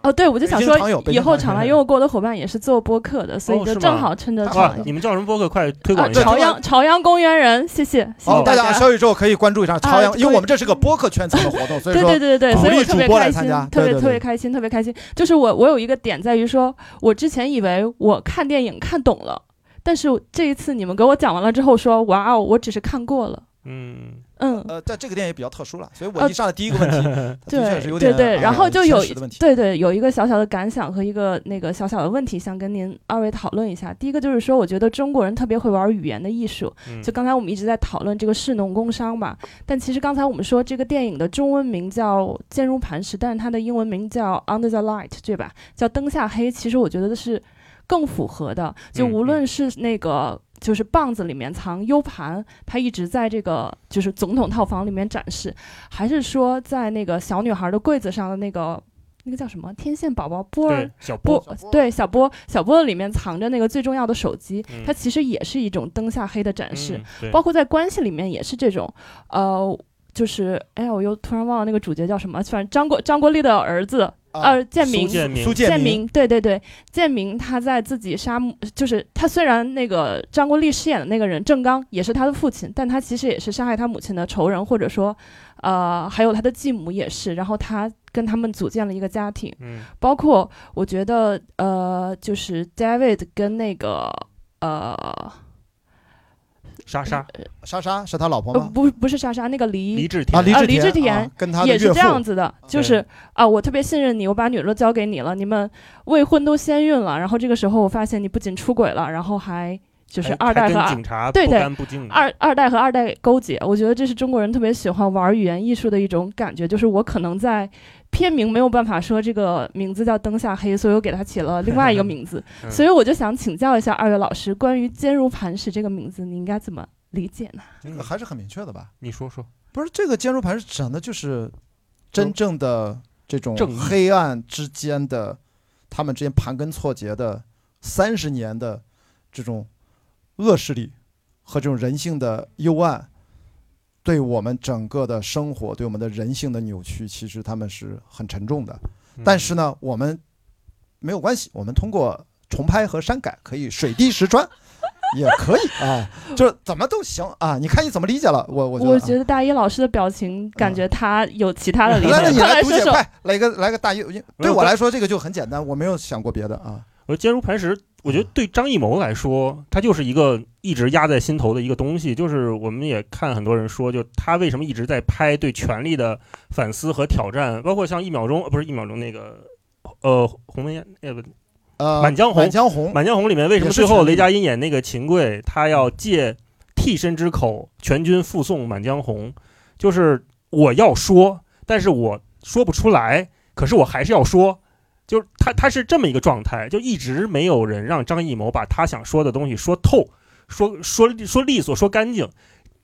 哦，对，我就想说以后常来，因为我跟我的伙伴也是做播客的，所以就正好趁着场。你们叫什么播客？快推广一下。朝阳朝阳公园人，谢谢。好，大家小宇宙可以关注一下朝阳，因为我们这是个播客圈层的活动，所以说对对对对，所以我特别开心，特别特别开心，特别开心。就是我我有一个点在于说，我之前以为我看电影看懂了，但是这一次你们给我讲完了之后说，哇哦，我只是看过了。嗯嗯呃，在这个电影比较特殊了，所以我一上来第一个问题，*laughs* 对对对，然后就有对对有一个小小的感想和一个那个小小的问题，想跟您二位讨论一下。第一个就是说，我觉得中国人特别会玩语言的艺术，就刚才我们一直在讨论这个士农工商嘛，但其实刚才我们说这个电影的中文名叫《坚如磐石》，但是它的英文名叫《Under the Light》，对吧？叫灯下黑，其实我觉得是更符合的，就无论是那个。就是棒子里面藏 U 盘，他一直在这个就是总统套房里面展示，还是说在那个小女孩的柜子上的那个那个叫什么天线宝宝波儿小波对小波小波的里面藏着那个最重要的手机，它其实也是一种灯下黑的展示，包括在关系里面也是这种，呃，就是哎我又突然忘了那个主角叫什么，反正张国张国立的儿子。呃，建明，苏建明，对对对，建明他在自己杀，就是他虽然那个张国立饰演的那个人郑刚也是他的父亲，但他其实也是杀害他母亲的仇人，或者说，呃，还有他的继母也是，然后他跟他们组建了一个家庭，嗯，包括我觉得，呃，就是 David 跟那个，呃。莎莎，莎莎是他老婆吗？不，不是莎莎，那个黎黎志田啊，李志田跟他也是这样子的，就是啊，我特别信任你，我把女儿都交给你了，你们未婚都先孕了，然后这个时候我发现你不仅出轨了，然后还就是二代和警察对对二二代和二代勾结，我觉得这是中国人特别喜欢玩语言艺术的一种感觉，就是我可能在。片名没有办法说这个名字叫灯下黑，所以我给它起了另外一个名字。*laughs* 所以我就想请教一下二位老师，关于坚如磐石这个名字，你应该怎么理解呢？这个还是很明确的吧？你说说，不是这个坚如磐石讲的就是真正的这种黑暗之间的，他们之间盘根错节的三十年的这种恶势力和这种人性的幽暗。对我们整个的生活，对我们的人性的扭曲，其实他们是很沉重的。但是呢，我们没有关系，我们通过重拍和删改，可以水滴石穿，也可以 *laughs* 啊，就是怎么都行啊。你看你怎么理解了？我我我觉得大一老师的表情，感觉他有其他的理解。来，你来读解，快来个来个大一。对我来说，这个就很简单，我没有想过别的啊。我坚如磐石，我觉得对张艺谋来说，他就是一个一直压在心头的一个东西。就是我们也看很多人说，就他为什么一直在拍对权力的反思和挑战，包括像一秒钟，不是一秒钟那个，呃，鸿门宴，呃不，呃，满江红满江红，满江红里面为什么最后雷佳音演那个秦桧，他要借替身之口全军复送满江红？就是我要说，但是我说不出来，可是我还是要说。就是他，他是这么一个状态，就一直没有人让张艺谋把他想说的东西说透，说说说利索，说干净。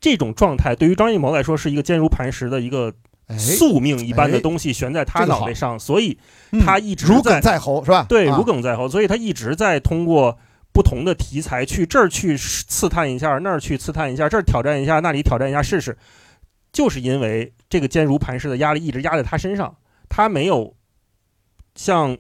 这种状态对于张艺谋来说是一个坚如磐石的一个哎，宿命一般的哎东西悬在他脑袋上，所以嗯他一直如在鲠在喉是吧？对，啊如鲠在喉，所以他一直在通过不同的题材去这儿去刺探一下，那儿去刺探一下，这儿挑战一下，那里挑战一下试试，就是因为这个坚如磐石的压力一直压在他身上，他没有像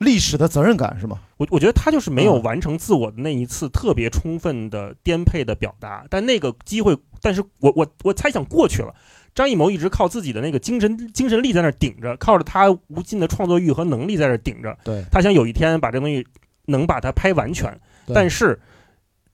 历史的责任感是吗？我，我觉得他就是没有嗯完成自我的那一次特别充分的颠沛的表达，但那个机会，但是我我我猜想过去了。张艺谋一直靠自己的那个精神精神力在那儿顶着，靠着他无尽的创作欲和能力在那儿顶着，对，他想有一天把这东西能把它拍完全，但是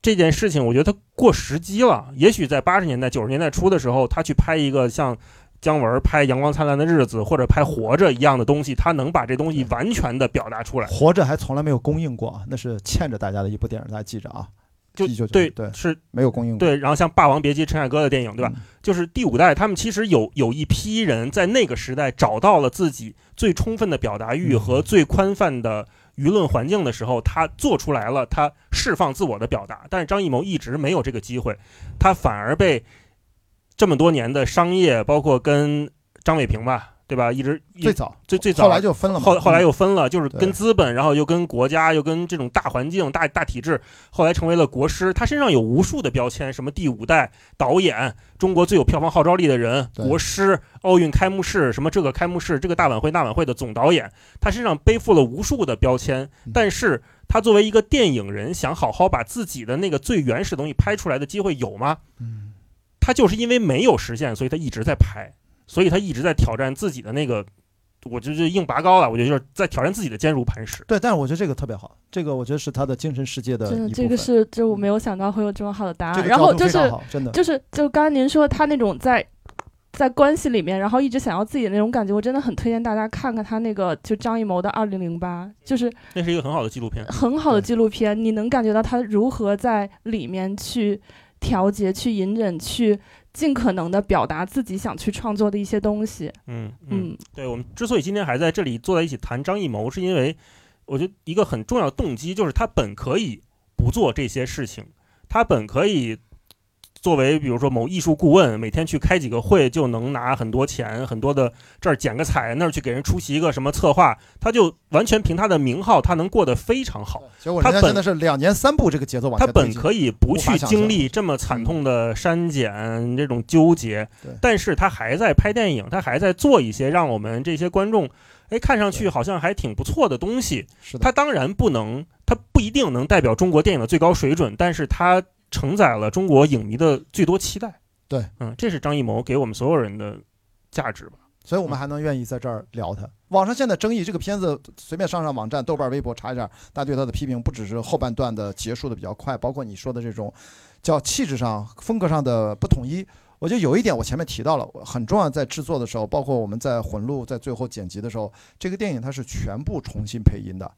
这件事情我觉得他过时机了。也许在八十年代、九十年代初的时候，他去拍一个像姜文拍《阳光灿烂的日子》或者拍《活着》一样的东西，他能把这东西完全的表达出来。活着还从来没有公映过啊，那是欠着大家的一部电影，大家记着啊。就对对是没有公映过，对，然后像《霸王别姬》陈凯歌的电影，对吧？嗯？就是第五代，他们其实有有一批人在那个时代找到了自己最充分的表达欲嗯和最宽泛的舆论环境的时候，他做出来了，他释放自我的表达。但是张艺谋一直没有这个机会，他反而被这么多年的商业，包括跟张伟平吧，对吧？一直一最早最最早后来就分了，后后来嗯又分了，就是跟资本，然后又跟国家，又跟这种大环境、大大体制，后来成为了国师。他身上有无数的标签，什么第五代导演、中国最有票房号召力的人、国师、奥运开幕式什么这个开幕式、这个大晚会、那晚会的总导演，他身上背负了无数的标签嗯。但是他作为一个电影人，想好好把自己的那个最原始的东西拍出来的机会有吗？嗯，他就是因为没有实现，所以他一直在拍，所以他一直在挑战自己的那个，我就是硬拔高了，我觉得就是在挑战自己的坚如磐石。对，但是我觉得这个特别好，这个我觉得是他的精神世界的这个是就我没有想到会有这么好的答案。这个然后就是真的就是就刚才您说他那种在在关系里面，然后一直想要自己的那种感觉，我真的很推荐大家看看他那个就张艺谋的《二零零八》，就是那是一个很好的纪录片。很好的纪录片，你能感觉到他如何在里面去调节、去隐忍、去尽可能的表达自己想去创作的一些东西。嗯嗯，对我们之所以今天还在这里坐在一起谈张艺谋，是因为我觉得一个很重要的动机就是他本可以不做这些事情，他本可以作为比如说某艺术顾问，每天去开几个会就能拿很多钱，很多的这儿剪个彩，那儿去给人出席一个什么策划，他就完全凭他的名号，他能过得非常好。结果他本人家现在是两年三部这个节奏往他本可以不去经历这么惨痛的删减这种纠结，但是他还在拍电影，他还在做一些让我们这些观众，哎，看上去好像还挺不错的东西。是的，他当然不能，他不一定能代表中国电影的最高水准，但是他承载了中国影迷的最多期待。对，嗯，这是张艺谋给我们所有人的价值吧。所以我们还能愿意在这儿聊他。网上现在争议，这个片子随便上上网站、豆瓣、微博查一下，大家对他的批评不只是后半段的结束的比较快，包括你说的这种叫气质上、风格上的不统一。我觉得有一点我前面提到了，很重要，在制作的时候，包括我们在混录、在最后剪辑的时候，这个电影它是全部重新配音的。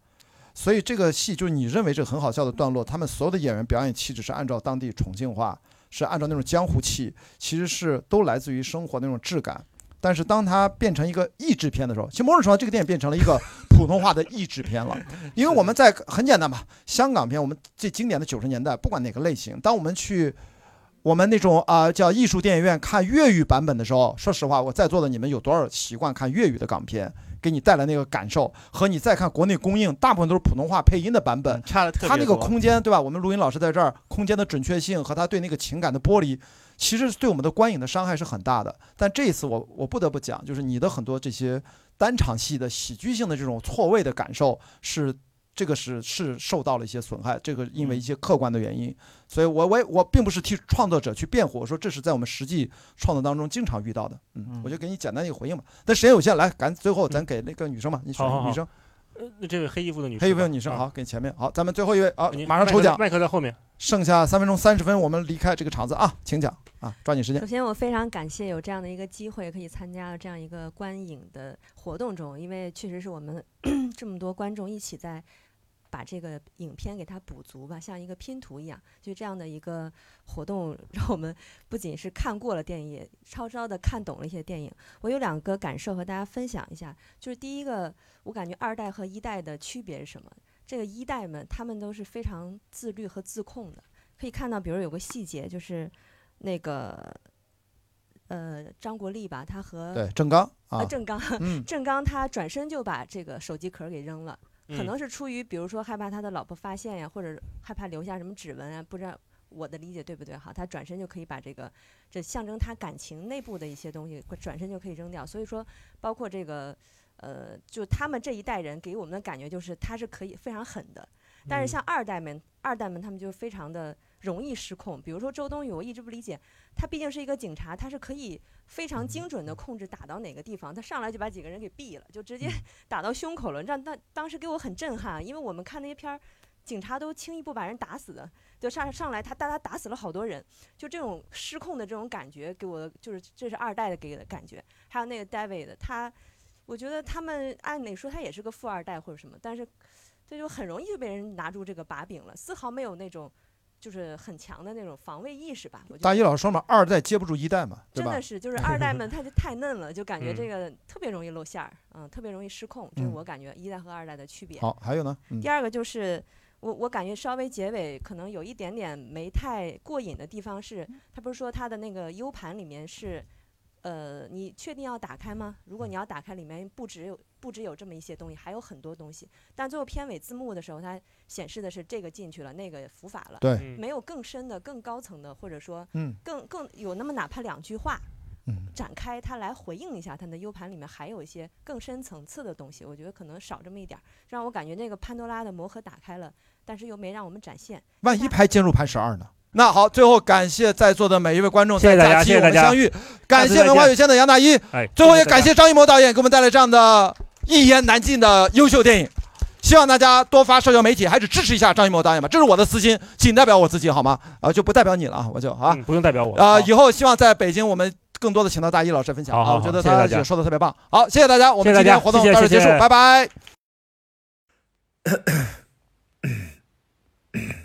所以这个戏就是你认为这个很好笑的段落，他们所有的演员表演气质是按照当地重庆话，是按照那种江湖气，其实是都来自于生活那种质感。但是当它变成一个译制片的时候，其实某种程度上这个电影变成了一个普通话的译制片了。因为我们在很简单吧，香港片我们最经典的九十年代，不管哪个类型，当我们去我们那种啊、叫艺术电影院看粤语版本的时候，说实话，我在座的你们有多少习惯看粤语的港片，给你带来那个感受，和你再看国内公映，大部分都是普通话配音的版本，差的特别他那个空间，对吧？我们录音老师在这儿，空间的准确性和他对那个情感的剥离，其实对我们的观影的伤害是很大的。但这一次我我不得不讲，就是你的很多这些单场戏的喜剧性的这种错位的感受是。这个是是受到了一些损害，这个因为一些客观的原因，所以我我也我并不是替创作者去辩护，我说这是在我们实际创作当中经常遇到的，嗯嗯，我就给你简单一个回应吧。但时间有限，来，赶最后咱给那个女生吧，你选好好好。女生，呃，这位黑衣服的女生，黑衣服的女生，啊。好，给前面，好，咱们最后一位啊您，马上抽奖，麦克在后面。剩下三分钟三十分，我们离开这个场子啊，请讲啊，抓紧时间首。先，我非常感谢有这样的一个机会，可以参加这样一个观影的活动中，因为确实是我们 *clears throat* 这么多观众一起在把这个影片给它补足吧，像一个拼图一样。就这样的一个活动，让我们不仅是看过了电影，也稍稍的看懂了一些电影。我有两个感受和大家分享一下，就是第一个，我感觉二代和一代的区别是什么？这个一代们，他们都是非常自律和自控的。可以看到，比如有个细节，就是那个呃张国立吧，他和对，郑刚啊呃，郑刚，嗯，郑刚他转身就把这个手机壳给扔了，可嗯能是出于比如说害怕他的老婆发现呀，或者害怕留下什么指纹啊，不知道我的理解对不对哈？他转身就可以把这个这象征他感情内部的一些东西，转身就可以扔掉。所以说，包括这个呃，就他们这一代人给我们的感觉就是他是可以非常狠的，但是嗯像二代们，二代们他们就非常的容易失控。比如说周冬雨，我一直不理解，他毕竟是一个警察，他是可以非常精准的控制打到哪个地方，他上来就把几个人给毙了，就直接打到胸口了，让当当时给我很震撼，因为我们看那些片儿。警察都轻易不把人打死的，就上上来他大他打死了好多人，就这种失控的这种感觉给我的就是这是二代的给的感觉。还有那个 David，他我觉得他们按理说他也是个富二代或者什么，但是这就很容易就被人拿住这个把柄了，丝毫没有那种就是很强的那种防卫意识吧。我觉大一老师说嘛，二代接不住一代嘛，对吧真的？是，就是 *laughs* 二代们他就太嫩了，就感觉嗯这个特别容易露馅儿，嗯，特别容易失控，这是嗯我感觉一代和二代的区别。好，还有呢，嗯第，二个就是我我感觉稍微结尾可能有一点点没太过瘾的地方是，他不是说他的那个 U 盘里面是，呃，你确定要打开吗？如果你要打开，里面不只有不只有这么一些东西，还有很多东西。但最后片尾字幕的时候，它显示的是这个进去了，那个伏法了，对，嗯没有更深的、更高层的，或者说嗯更更有那么哪怕两句话。嗯，展开它来回应一下，它的 U 盘里面还有一些更深层次的东西，我觉得可能少这么一点儿，让我感觉那个潘多拉的魔盒打开了，但是又没让我们展现。万一拍进入盘十二呢？那好，最后感谢在座的每一位观众，谢谢大家谢谢大家相遇，感谢文化有限的杨大一，哎，最后也感谢张艺谋导演给我们带来这样的一言难尽的优秀电影。希望大家多发社交媒体，还是支持一下张艺谋导演吧，这是我的私心，仅代表我自己好吗？啊，就不代表你了啊，我就啊嗯，不用代表我啊，好以后希望在北京我们更多的请到大一老师分享啊，好好我觉得大家也说的特别棒。好，谢谢大家，我们今天活动到这结束，谢谢拜拜。*clears throat* *coughs*